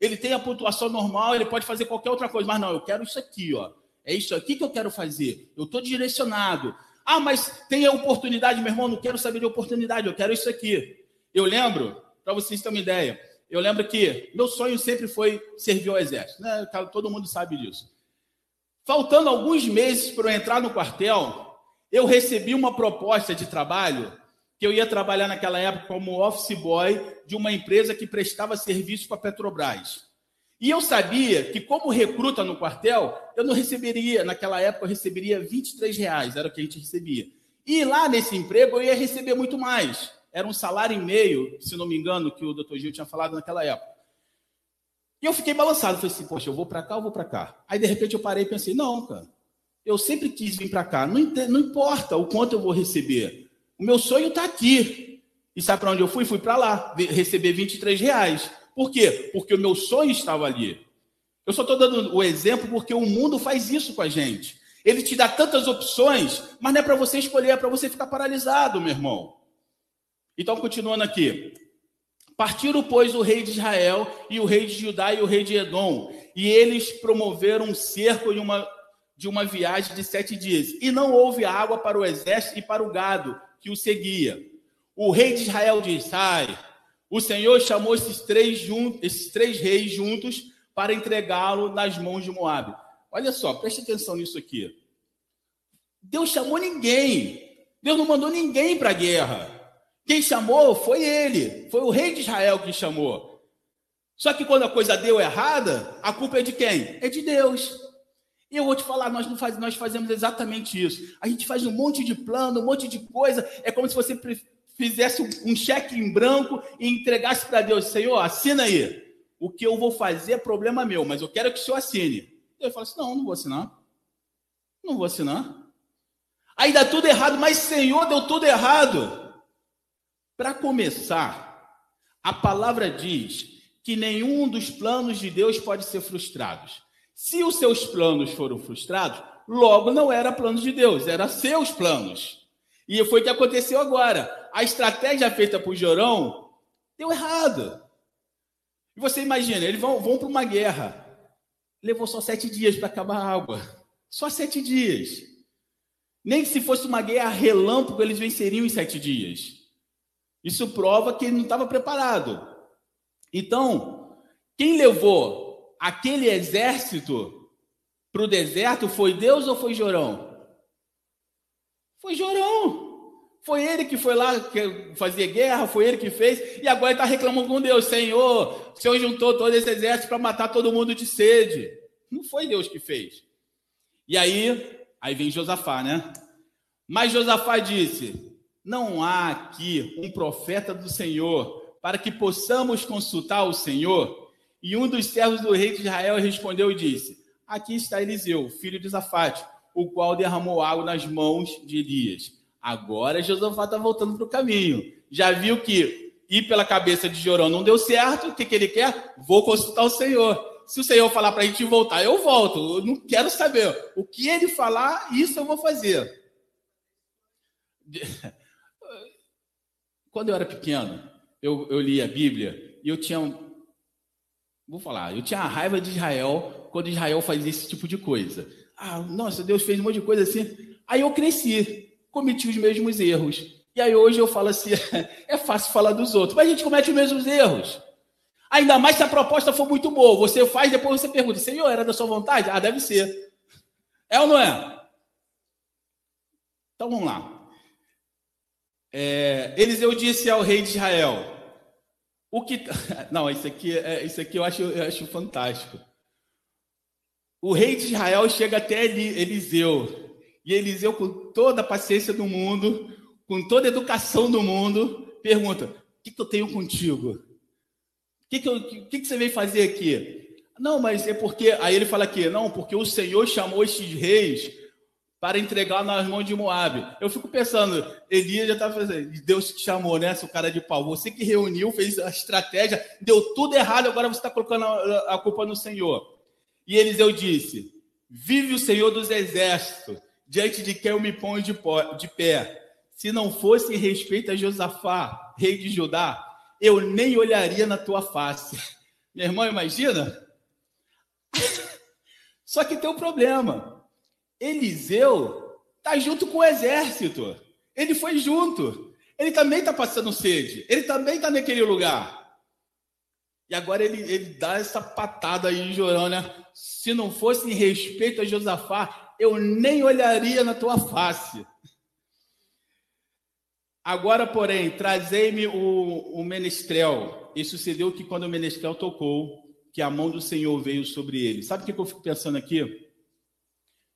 S1: Ele tem a pontuação normal, ele pode fazer qualquer outra coisa, mas não, eu quero isso aqui, ó. É isso aqui que eu quero fazer. Eu estou direcionado. Ah, mas tem a oportunidade, meu irmão. Não quero saber de oportunidade. Eu quero isso aqui. Eu lembro, para vocês terem uma ideia, eu lembro que meu sonho sempre foi servir ao exército. Né? Todo mundo sabe disso. Faltando alguns meses para eu entrar no quartel, eu recebi uma proposta de trabalho que eu ia trabalhar naquela época como office boy de uma empresa que prestava serviço para a Petrobras. E eu sabia que, como recruta no quartel, eu não receberia, naquela época, eu receberia 23 reais, era o que a gente recebia. E lá nesse emprego eu ia receber muito mais. Era um salário e meio, se não me engano, que o doutor Gil tinha falado naquela época. E eu fiquei balançado, falei assim, poxa, eu vou para cá ou vou para cá? Aí, de repente, eu parei e pensei, não, cara, eu sempre quis vir para cá, não, não importa o quanto eu vou receber. O meu sonho está aqui. E sabe para onde eu fui? Fui para lá, receber 23 reais. Por quê? Porque o meu sonho estava ali. Eu só estou dando o exemplo porque o mundo faz isso com a gente. Ele te dá tantas opções, mas não é para você escolher, é para você ficar paralisado, meu irmão. Então, continuando aqui. Partiram, pois, o rei de Israel e o rei de Judá e o rei de Edom, e eles promoveram um cerco de uma, de uma viagem de sete dias. E não houve água para o exército e para o gado, que o seguia. O rei de Israel diz: Sai. O Senhor chamou esses três, juntos, esses três reis juntos para entregá-lo nas mãos de Moabe. Olha só, preste atenção nisso aqui. Deus chamou ninguém. Deus não mandou ninguém para a guerra. Quem chamou foi ele. Foi o rei de Israel que chamou. Só que quando a coisa deu errada, a culpa é de quem? É de Deus. E eu vou te falar, nós, não faz, nós fazemos exatamente isso. A gente faz um monte de plano, um monte de coisa. É como se você fizesse um cheque em branco e entregasse para Deus: Senhor, assina aí. O que eu vou fazer é problema meu, mas eu quero que o senhor assine. Eu falo assim: não, não vou assinar. Não vou assinar. Aí dá tudo errado, mas Senhor, deu tudo errado. Para começar, a palavra diz que nenhum dos planos de Deus pode ser frustrado. Se os seus planos foram frustrados, logo não era plano de Deus, era seus planos. E foi o que aconteceu agora. A estratégia feita por Jorão deu errado. E você imagina, eles vão, vão para uma guerra. Levou só sete dias para acabar a água. Só sete dias. Nem se fosse uma guerra relâmpago, eles venceriam em sete dias. Isso prova que ele não estava preparado. Então, quem levou aquele exército para o deserto foi Deus ou foi Jorão? Foi Jorão. Foi ele que foi lá fazia guerra, foi ele que fez, e agora está reclamando com Deus: Senhor, o Senhor juntou todo esse exército para matar todo mundo de sede. Não foi Deus que fez. E aí, aí vem Josafá, né? Mas Josafá disse: Não há aqui um profeta do Senhor para que possamos consultar o Senhor. E um dos servos do rei de Israel respondeu e disse: Aqui está Eliseu, filho de Zafate, o qual derramou água nas mãos de Elias. Agora Josafá está voltando para o caminho. Já viu que ir pela cabeça de Jorão não deu certo. O que, que ele quer? Vou consultar o Senhor. Se o Senhor falar para a gente voltar, eu volto. Eu não quero saber. O que ele falar, isso eu vou fazer. Quando eu era pequeno, eu, eu li a Bíblia e eu tinha Vou falar, eu tinha raiva de Israel quando Israel fazia esse tipo de coisa. Ah, nossa, Deus fez um monte de coisa assim. Aí eu cresci, cometi os mesmos erros. E aí hoje eu falo assim, é fácil falar dos outros, mas a gente comete os mesmos erros. Ainda mais se a proposta for muito boa. Você faz, depois você pergunta, Senhor, era da sua vontade? Ah, deve ser. É ou não é? Então vamos lá. É, Eliseu disse ao rei de Israel: o que não, isso aqui, é, isso aqui eu acho, eu acho fantástico. O rei de Israel chega até Eliseu e Eliseu, com toda a paciência do mundo, com toda a educação do mundo, pergunta: O que, que eu tenho contigo? O que, que, eu, que, que você veio fazer aqui? Não, mas é porque. Aí ele fala aqui: Não, porque o Senhor chamou estes reis para entregar nas mãos de Moab. Eu fico pensando, Elias já estava fazendo, Deus te chamou, né, seu cara de pau. Você que reuniu, fez a estratégia, deu tudo errado, agora você está colocando a, a, culpa no Senhor. E Eliseu disse: Vive o Senhor dos exércitos, diante de quem eu me ponho de, de pé. Se não fosse em respeito a Josafá, rei de Judá, eu nem olharia na tua face. Minha irmã, imagina? Só que tem um problema. Eliseu está junto com o exército. Ele foi junto. Ele também está passando sede. Ele também está naquele lugar. E agora ele, ele dá essa patada aí em Jorão, né? Se não fosse em respeito a Josafá, eu nem olharia na tua face. Agora, porém, trazei-me o, o menestrel. E sucedeu que quando o menestrel tocou, que a mão do Senhor veio sobre ele. Sabe o que eu fico pensando aqui?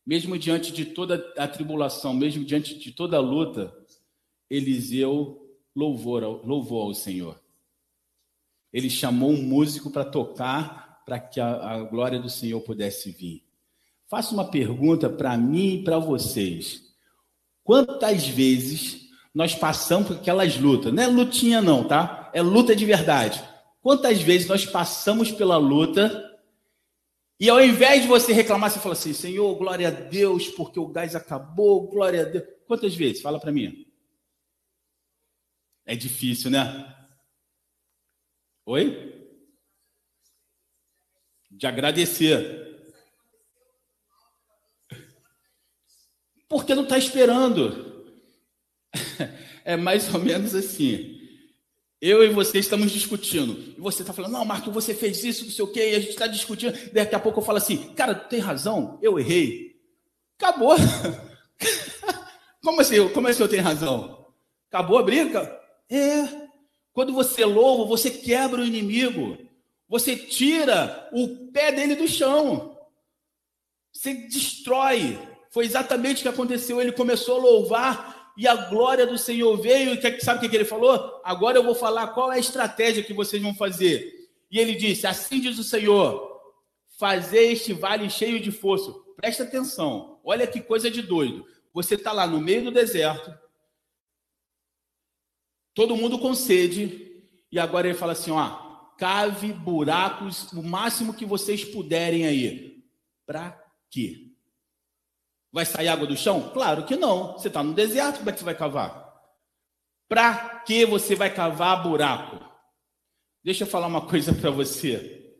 S1: Mesmo diante de toda a tribulação, mesmo diante de toda a luta, Eliseu louvou, louvou ao Senhor. Ele chamou um músico para tocar, para que a, a glória do Senhor pudesse vir. Faço uma pergunta para mim e para vocês. Quantas vezes nós passamos por aquelas lutas? Não é lutinha, não, tá? É luta de verdade. Quantas vezes nós passamos pela luta e ao invés de você reclamar, você fala assim: Senhor, glória a Deus, porque o gás acabou, glória a Deus. Quantas vezes? Fala para mim. É difícil, né? Oi? De agradecer. Porque não está esperando. É mais ou menos assim. Eu e você estamos discutindo. E você está falando, não, Marco, você fez isso, não sei o quê, e a gente está discutindo. Daqui a pouco eu falo assim, cara, tem razão, eu errei. Acabou. Como assim? Como assim eu tenho razão? Acabou a briga? É. Quando você louva, você quebra o inimigo. Você tira o pé dele do chão. Você destrói. Foi exatamente o que aconteceu. Ele começou a louvar e a glória do Senhor veio, e sabe o que ele falou? Agora eu vou falar qual é a estratégia que vocês vão fazer. E ele disse: Assim diz o Senhor, fazer este vale cheio de fosso. Presta atenção, olha que coisa de doido. Você está lá no meio do deserto, todo mundo com sede, e agora ele fala assim: ó, cave buracos o máximo que vocês puderem aí. Para quê? Vai sair água do chão? Claro que não. Você está no deserto, como é que você vai cavar? Para que você vai cavar buraco? Deixa eu falar uma coisa para você.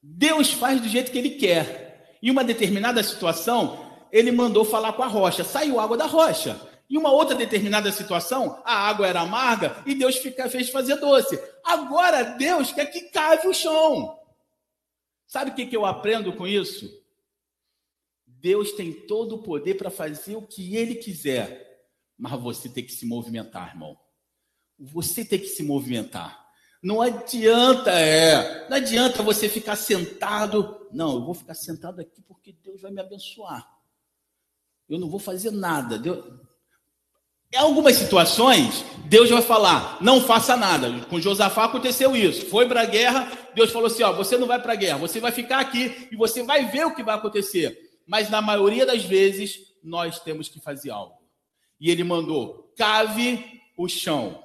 S1: Deus faz do jeito que Ele quer. Em uma determinada situação, Ele mandou falar com a rocha. Saiu água da rocha. Em uma outra determinada situação, a água era amarga e Deus fica, fez fazer doce. Agora Deus quer que cave o chão. Sabe o que, que eu aprendo com isso? Deus tem todo o poder para fazer o que ele quiser, mas você tem que se movimentar, irmão. Você tem que se movimentar. Não adianta, é, não adianta você ficar sentado. Não, eu vou ficar sentado aqui porque Deus vai me abençoar. Eu não vou fazer nada. Deus... Em algumas situações, Deus vai falar: não faça nada. Com Josafá aconteceu isso. Foi para a guerra, Deus falou assim: ó, você não vai para a guerra, você vai ficar aqui e você vai ver o que vai acontecer mas na maioria das vezes nós temos que fazer algo. E ele mandou: cave o chão.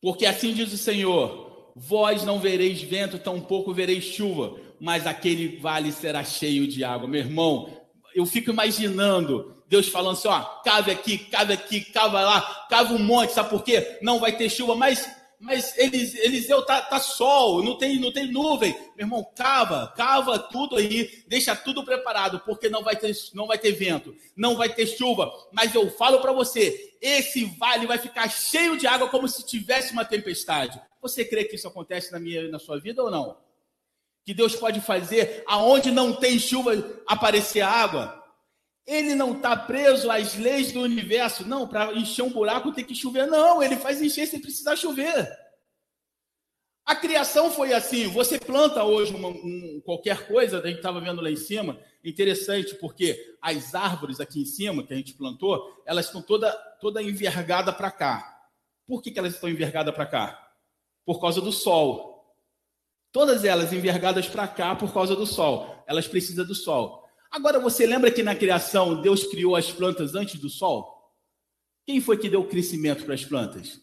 S1: Porque assim diz o Senhor: vós não vereis vento, tampouco vereis chuva, mas aquele vale será cheio de água. Meu irmão, eu fico imaginando Deus falando assim: ó, cave aqui, cave aqui, cava lá, cava um monte, sabe por quê? Não vai ter chuva, mas mas Eliseu tá, tá sol, não tem, não tem nuvem. Meu irmão, cava, cava tudo aí, deixa tudo preparado, porque não vai ter, não vai ter vento, não vai ter chuva. Mas eu falo para você, esse vale vai ficar cheio de água como se tivesse uma tempestade. Você crê que isso acontece na minha, na sua vida ou não? Que Deus pode fazer aonde não tem chuva aparecer água? Ele não está preso às leis do universo. Não, para encher um buraco tem que chover. Não, ele faz encher sem precisar chover. A criação foi assim. Você planta hoje uma, um, qualquer coisa, a gente estava vendo lá em cima. Interessante, porque as árvores aqui em cima que a gente plantou, elas estão toda, toda envergada para cá. Por que, que elas estão envergadas para cá? Por causa do sol. Todas elas envergadas para cá por causa do sol. Elas precisam do sol. Agora você lembra que na criação Deus criou as plantas antes do sol? Quem foi que deu crescimento para as plantas?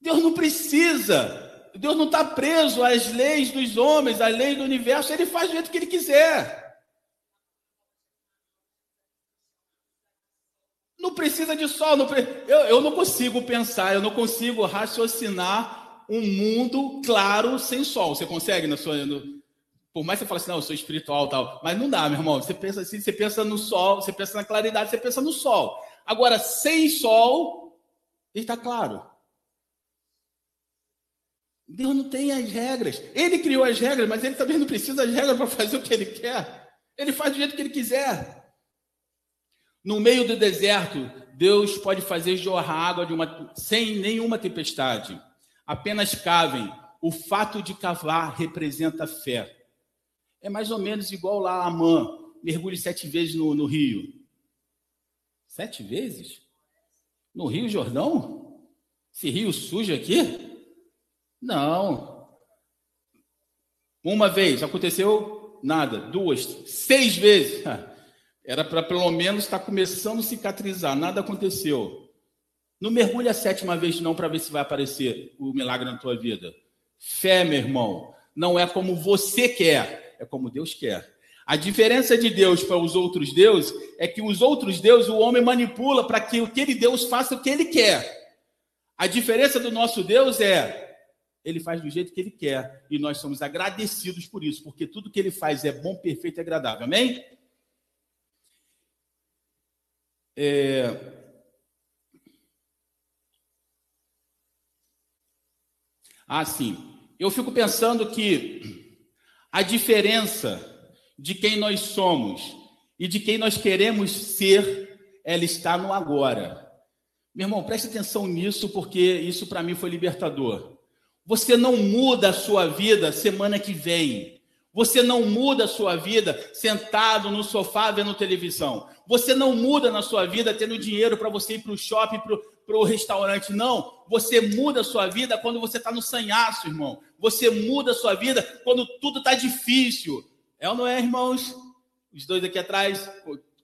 S1: Deus não precisa. Deus não está preso às leis dos homens, às leis do universo. Ele faz do jeito que ele quiser. Não precisa de sol. Não pre... eu, eu não consigo pensar, eu não consigo raciocinar um mundo claro sem sol. Você consegue na sua. No... Por mais que você fale assim, não, eu sou espiritual tal, mas não dá, meu irmão. Você pensa assim, você pensa no sol, você pensa na claridade, você pensa no sol. Agora, sem sol, está claro. Deus não tem as regras. Ele criou as regras, mas ele também não precisa das regras para fazer o que ele quer. Ele faz do jeito que ele quiser. No meio do deserto, Deus pode fazer jorrar água de uma, sem nenhuma tempestade. Apenas cavem. O fato de cavar representa fé. É mais ou menos igual lá a Amã, mergulhe sete vezes no, no rio. Sete vezes? No Rio Jordão? Esse rio sujo aqui? Não. Uma vez, aconteceu nada. Duas, seis vezes. Era para pelo menos estar tá começando a cicatrizar. Nada aconteceu. Não mergulhe a sétima vez, não, para ver se vai aparecer o milagre na tua vida. Fé, meu irmão, não é como você quer, é como Deus quer. A diferença de Deus para os outros deuses é que os outros deuses o homem manipula para que aquele Deus faça o que ele quer. A diferença do nosso Deus é ele faz do jeito que ele quer e nós somos agradecidos por isso, porque tudo que ele faz é bom, perfeito e agradável. Amém? É... Ah, sim. Eu fico pensando que a diferença de quem nós somos e de quem nós queremos ser, ela está no agora. Meu irmão, preste atenção nisso, porque isso para mim foi libertador. Você não muda a sua vida semana que vem. Você não muda a sua vida sentado no sofá vendo televisão. Você não muda na sua vida tendo dinheiro para você ir para o shopping, para o restaurante. Não. Você muda a sua vida quando você está no sanhaço, irmão. Você muda a sua vida quando tudo está difícil. É ou não é, irmãos? Os dois aqui atrás,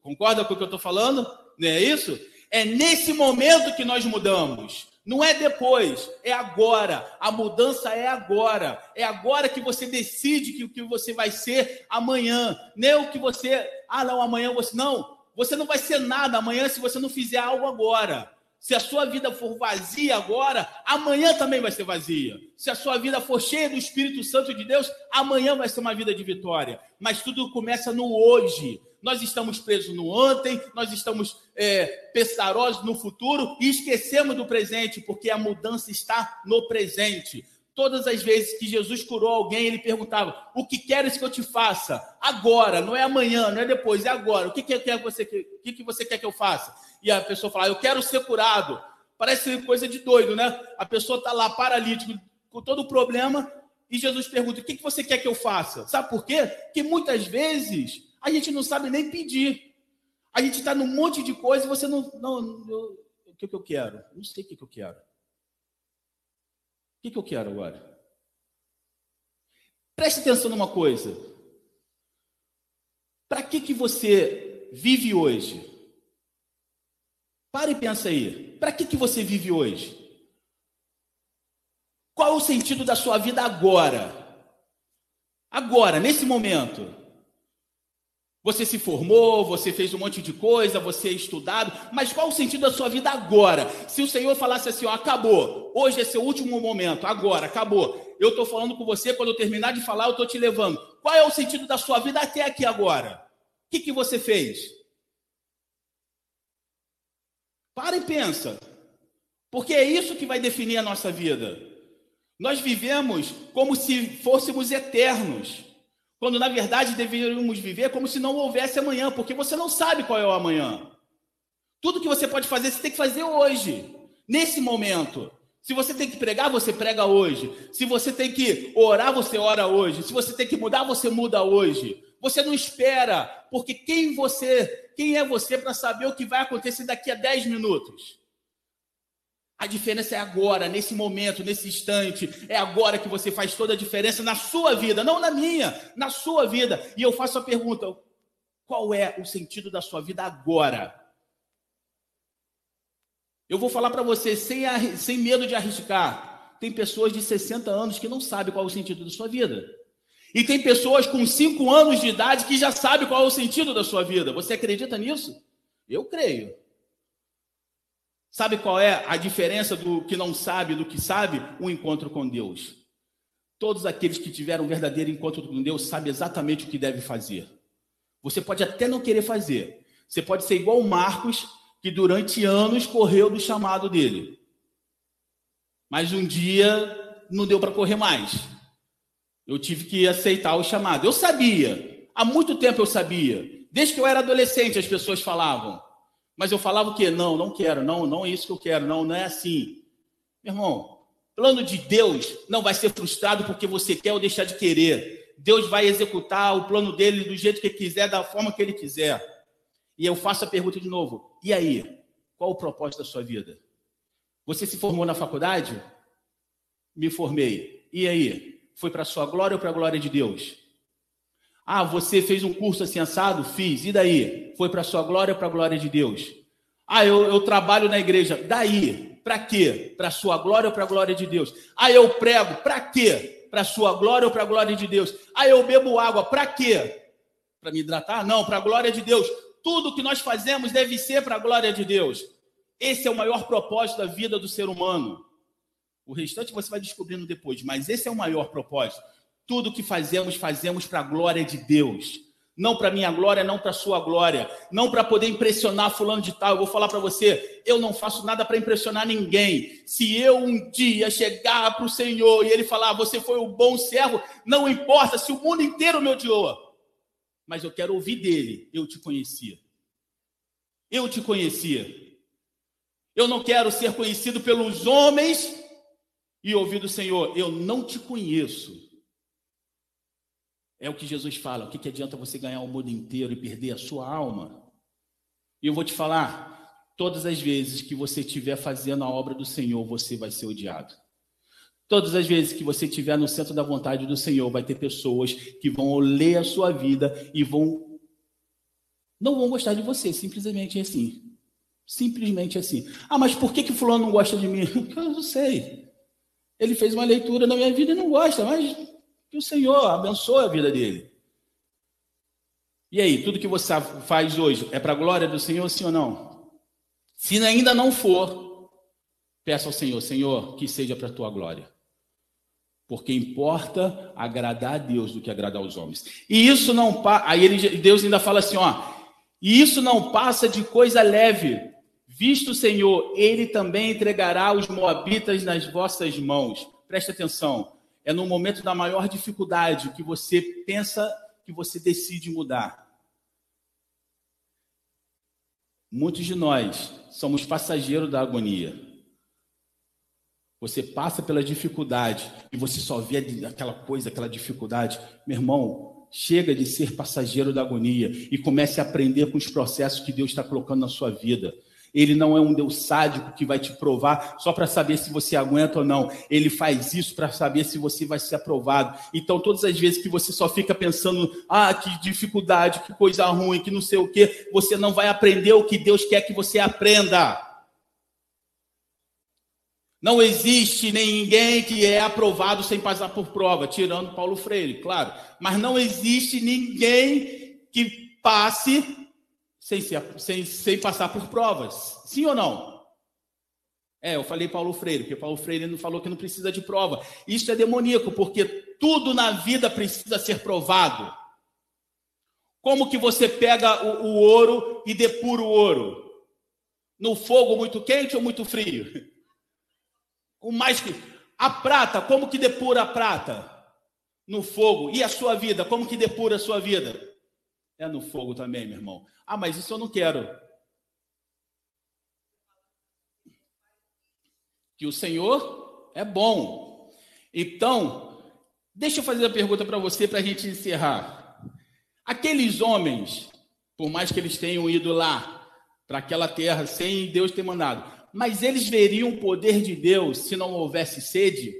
S1: concordam com o que eu estou falando? Não é isso? É nesse momento que nós mudamos. Não é depois, é agora. A mudança é agora. É agora que você decide que o que você vai ser amanhã. Nem o que você. Ah, não, amanhã você. Não, você não vai ser nada amanhã se você não fizer algo agora. Se a sua vida for vazia agora, amanhã também vai ser vazia. Se a sua vida for cheia do Espírito Santo de Deus, amanhã vai ser uma vida de vitória. Mas tudo começa no hoje. Nós estamos presos no ontem, nós estamos é, pesarosos no futuro e esquecemos do presente, porque a mudança está no presente. Todas as vezes que Jesus curou alguém, ele perguntava: O que queres que eu te faça? Agora, não é amanhã, não é depois, é agora. O que, que, que, você, que, que você quer que eu faça? E a pessoa fala, eu quero ser curado. Parece coisa de doido, né? A pessoa está lá paralítico, com todo o problema, e Jesus pergunta: o que você quer que eu faça? Sabe por quê? Porque muitas vezes a gente não sabe nem pedir. A gente está num monte de coisa e você não. não, não o que, que eu quero? Não sei o que, que eu quero. O que, que eu quero agora? Preste atenção numa coisa. Para que, que você vive hoje? Para e pensa aí. Para que, que você vive hoje? Qual é o sentido da sua vida agora? Agora, nesse momento. Você se formou, você fez um monte de coisa, você é estudado, mas qual o sentido da sua vida agora? Se o Senhor falasse assim, ó, acabou, hoje é seu último momento, agora, acabou. Eu estou falando com você, quando eu terminar de falar, eu estou te levando. Qual é o sentido da sua vida até aqui agora? O que, que você fez? Para e pensa. Porque é isso que vai definir a nossa vida. Nós vivemos como se fôssemos eternos, quando na verdade deveríamos viver como se não houvesse amanhã, porque você não sabe qual é o amanhã. Tudo que você pode fazer, você tem que fazer hoje, nesse momento. Se você tem que pregar, você prega hoje. Se você tem que orar, você ora hoje. Se você tem que mudar, você muda hoje. Você não espera, porque quem você, quem é você para saber o que vai acontecer daqui a 10 minutos? A diferença é agora, nesse momento, nesse instante. É agora que você faz toda a diferença na sua vida, não na minha, na sua vida. E eu faço a pergunta: qual é o sentido da sua vida agora? Eu vou falar para você sem, sem medo de arriscar. Tem pessoas de 60 anos que não sabem qual é o sentido da sua vida. E tem pessoas com 5 anos de idade que já sabem qual é o sentido da sua vida. Você acredita nisso? Eu creio. Sabe qual é a diferença do que não sabe do que sabe? O encontro com Deus. Todos aqueles que tiveram um verdadeiro encontro com Deus sabem exatamente o que deve fazer. Você pode até não querer fazer. Você pode ser igual o Marcos, que durante anos correu do chamado dele. Mas um dia não deu para correr mais. Eu tive que aceitar o chamado. Eu sabia. Há muito tempo eu sabia. Desde que eu era adolescente as pessoas falavam. Mas eu falava o quê? Não, não quero. Não, não é isso que eu quero. Não, não é assim. Meu irmão, plano de Deus não vai ser frustrado porque você quer ou deixar de querer. Deus vai executar o plano dele do jeito que quiser, da forma que ele quiser. E eu faço a pergunta de novo: e aí? Qual o propósito da sua vida? Você se formou na faculdade? Me formei. E aí? Foi para sua glória ou para a glória de Deus? Ah, você fez um curso assim assado? Fiz. E daí? Foi para sua glória ou para a glória de Deus? Ah, eu, eu trabalho na igreja. Daí? Para quê? Para sua glória ou para a glória de Deus? Ah, eu prego. Para quê? Para sua glória ou para a glória de Deus? Ah, eu bebo água. Para quê? Para me hidratar? Não, para a glória de Deus. Tudo que nós fazemos deve ser para a glória de Deus. Esse é o maior propósito da vida do ser humano. O restante você vai descobrindo depois, mas esse é o maior propósito. Tudo que fazemos, fazemos para a glória de Deus não para minha glória, não para sua glória, não para poder impressionar fulano de tal. Eu vou falar para você, eu não faço nada para impressionar ninguém. Se eu um dia chegar para o Senhor e ele falar, você foi o bom servo, não importa se o mundo inteiro me odiou, mas eu quero ouvir dele, eu te conhecia. Eu te conhecia. Eu não quero ser conhecido pelos homens e ouvir do Senhor, eu não te conheço. É o que Jesus fala. O que, que adianta você ganhar o mundo inteiro e perder a sua alma? E eu vou te falar: todas as vezes que você estiver fazendo a obra do Senhor, você vai ser odiado. Todas as vezes que você estiver no centro da vontade do Senhor, vai ter pessoas que vão ler a sua vida e vão. Não vão gostar de você, simplesmente assim. Simplesmente assim. Ah, mas por que, que Fulano não gosta de mim? Eu não sei. Ele fez uma leitura na minha vida e não gosta, mas que o Senhor abençoe a vida dele. E aí, tudo que você faz hoje é para a glória do Senhor, sim ou não? Se ainda não for, peça ao Senhor, Senhor, que seja para a tua glória. Porque importa agradar a Deus do que agradar aos homens. E isso não aí ele, Deus ainda fala assim, ó, e isso não passa de coisa leve. Visto o Senhor, ele também entregará os moabitas nas vossas mãos. Preste atenção é no momento da maior dificuldade que você pensa que você decide mudar. Muitos de nós somos passageiros da agonia. Você passa pela dificuldade e você só vê aquela coisa, aquela dificuldade. Meu irmão, chega de ser passageiro da agonia e comece a aprender com os processos que Deus está colocando na sua vida. Ele não é um Deus sádico que vai te provar só para saber se você aguenta ou não. Ele faz isso para saber se você vai ser aprovado. Então, todas as vezes que você só fica pensando, ah, que dificuldade, que coisa ruim, que não sei o quê, você não vai aprender o que Deus quer que você aprenda. Não existe ninguém que é aprovado sem passar por prova, tirando Paulo Freire, claro. Mas não existe ninguém que passe sem, sem, sem passar por provas. Sim ou não? É, eu falei Paulo Freire, porque Paulo Freire não falou que não precisa de prova. Isso é demoníaco, porque tudo na vida precisa ser provado. Como que você pega o, o ouro e depura o ouro? No fogo muito quente ou muito frio? O mais que a prata, como que depura a prata? No fogo. E a sua vida, como que depura a sua vida? É no fogo também, meu irmão. Ah, mas isso eu não quero. Que o Senhor é bom. Então, deixa eu fazer a pergunta para você para a gente encerrar. Aqueles homens, por mais que eles tenham ido lá para aquela terra sem Deus ter mandado, mas eles veriam o poder de Deus se não houvesse sede?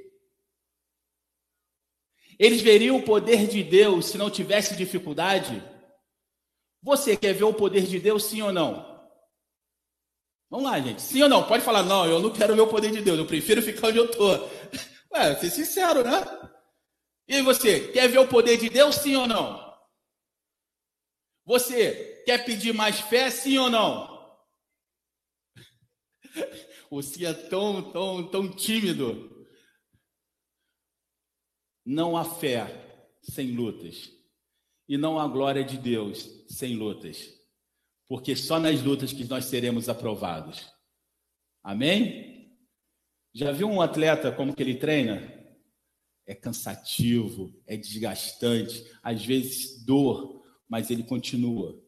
S1: Eles veriam o poder de Deus se não tivesse dificuldade? Você quer ver o poder de Deus, sim ou não? Vamos lá, gente. Sim ou não? Pode falar, não, eu não quero ver o poder de Deus, eu prefiro ficar onde eu estou. Ué, ser sincero, né? E você, quer ver o poder de Deus, sim ou não? Você quer pedir mais fé, sim ou não? Você é tão, tão, tão tímido. Não há fé sem lutas. E não há glória de Deus sem lutas. Porque só nas lutas que nós seremos aprovados. Amém? Já viu um atleta como que ele treina? É cansativo, é desgastante, às vezes dor, mas ele continua.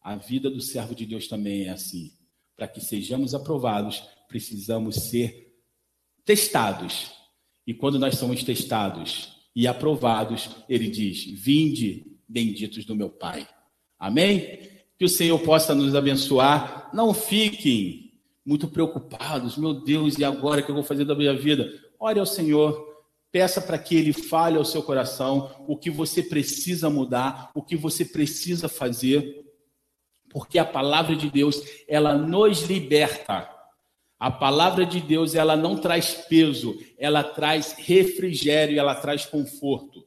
S1: A vida do servo de Deus também é assim. Para que sejamos aprovados, precisamos ser testados. E quando nós somos testados e aprovados, ele diz: Vinde, benditos do meu Pai. Amém? Que o Senhor possa nos abençoar. Não fiquem muito preocupados. Meu Deus, e agora o que eu vou fazer da minha vida? Ore ao Senhor. Peça para que Ele fale ao seu coração o que você precisa mudar, o que você precisa fazer, porque a palavra de Deus, ela nos liberta. A palavra de Deus, ela não traz peso, ela traz refrigério, ela traz conforto.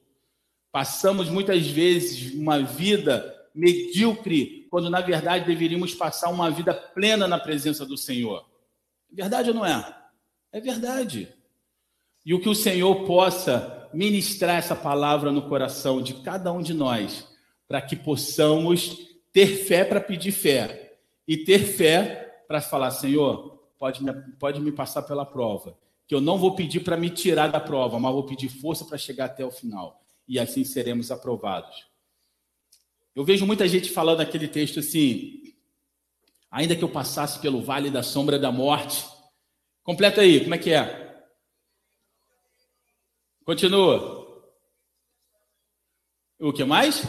S1: Passamos muitas vezes uma vida medíocre, quando na verdade deveríamos passar uma vida plena na presença do Senhor. É verdade ou não é? É verdade. E o que o Senhor possa ministrar essa palavra no coração de cada um de nós, para que possamos ter fé para pedir fé e ter fé para falar, Senhor, pode me, pode me passar pela prova. Que eu não vou pedir para me tirar da prova, mas vou pedir força para chegar até o final. E assim seremos aprovados. Eu vejo muita gente falando aquele texto assim: ainda que eu passasse pelo vale da sombra da morte. Completa aí, como é que é? Continua. O que mais?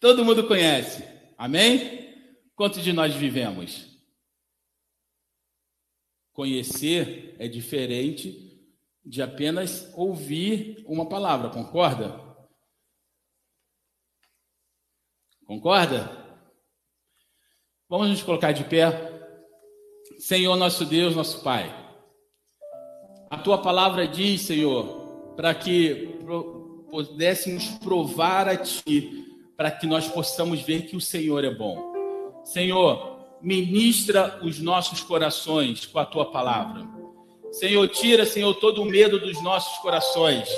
S1: Todo mundo conhece. Amém? Quantos de nós vivemos? Conhecer é diferente de apenas ouvir uma palavra, concorda? Concorda? Vamos nos colocar de pé. Senhor nosso Deus, nosso Pai. A tua palavra diz, Senhor, para que pudéssemos provar a Ti, para que nós possamos ver que o Senhor é bom. Senhor, ministra os nossos corações com a tua palavra. Senhor, tira, Senhor, todo o medo dos nossos corações.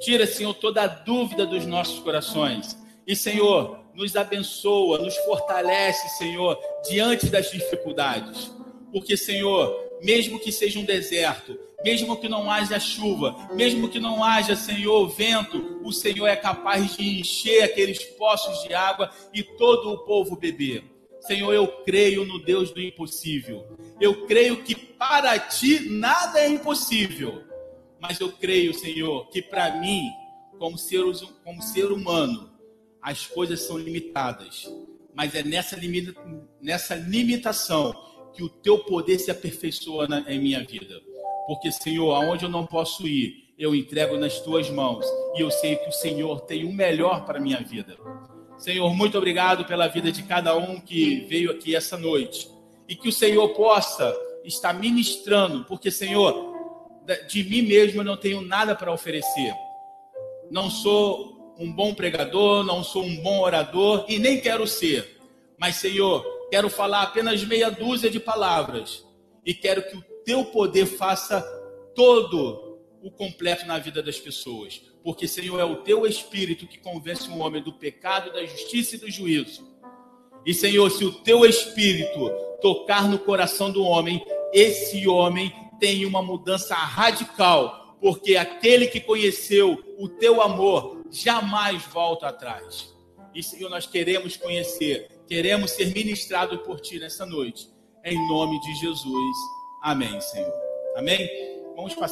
S1: Tira, Senhor, toda a dúvida dos nossos corações. E, Senhor, nos abençoa, nos fortalece, Senhor, diante das dificuldades. Porque, Senhor, mesmo que seja um deserto, mesmo que não haja chuva, mesmo que não haja, Senhor, vento, o Senhor é capaz de encher aqueles poços de água e todo o povo beber. Senhor, eu creio no Deus do impossível. Eu creio que para ti nada é impossível. Mas eu creio, Senhor, que para mim, como ser, como ser humano, as coisas são limitadas. Mas é nessa, limita, nessa limitação que o teu poder se aperfeiçoa na, em minha vida. Porque, Senhor, aonde eu não posso ir, eu entrego nas tuas mãos. E eu sei que o Senhor tem o melhor para minha vida. Senhor, muito obrigado pela vida de cada um que veio aqui essa noite. E que o Senhor possa estar ministrando, porque, Senhor, de mim mesmo eu não tenho nada para oferecer. Não sou um bom pregador, não sou um bom orador e nem quero ser. Mas, Senhor, quero falar apenas meia dúzia de palavras e quero que o teu poder faça todo o completo na vida das pessoas porque, Senhor, é o teu espírito que convence o homem do pecado, da justiça e do juízo. E, Senhor, se o teu espírito tocar no coração do homem, esse homem tem uma mudança radical, porque aquele que conheceu o teu amor jamais volta atrás. E, Senhor, nós queremos conhecer, queremos ser ministrados por ti nessa noite. Em nome de Jesus. Amém, Senhor. Amém? Vamos passar.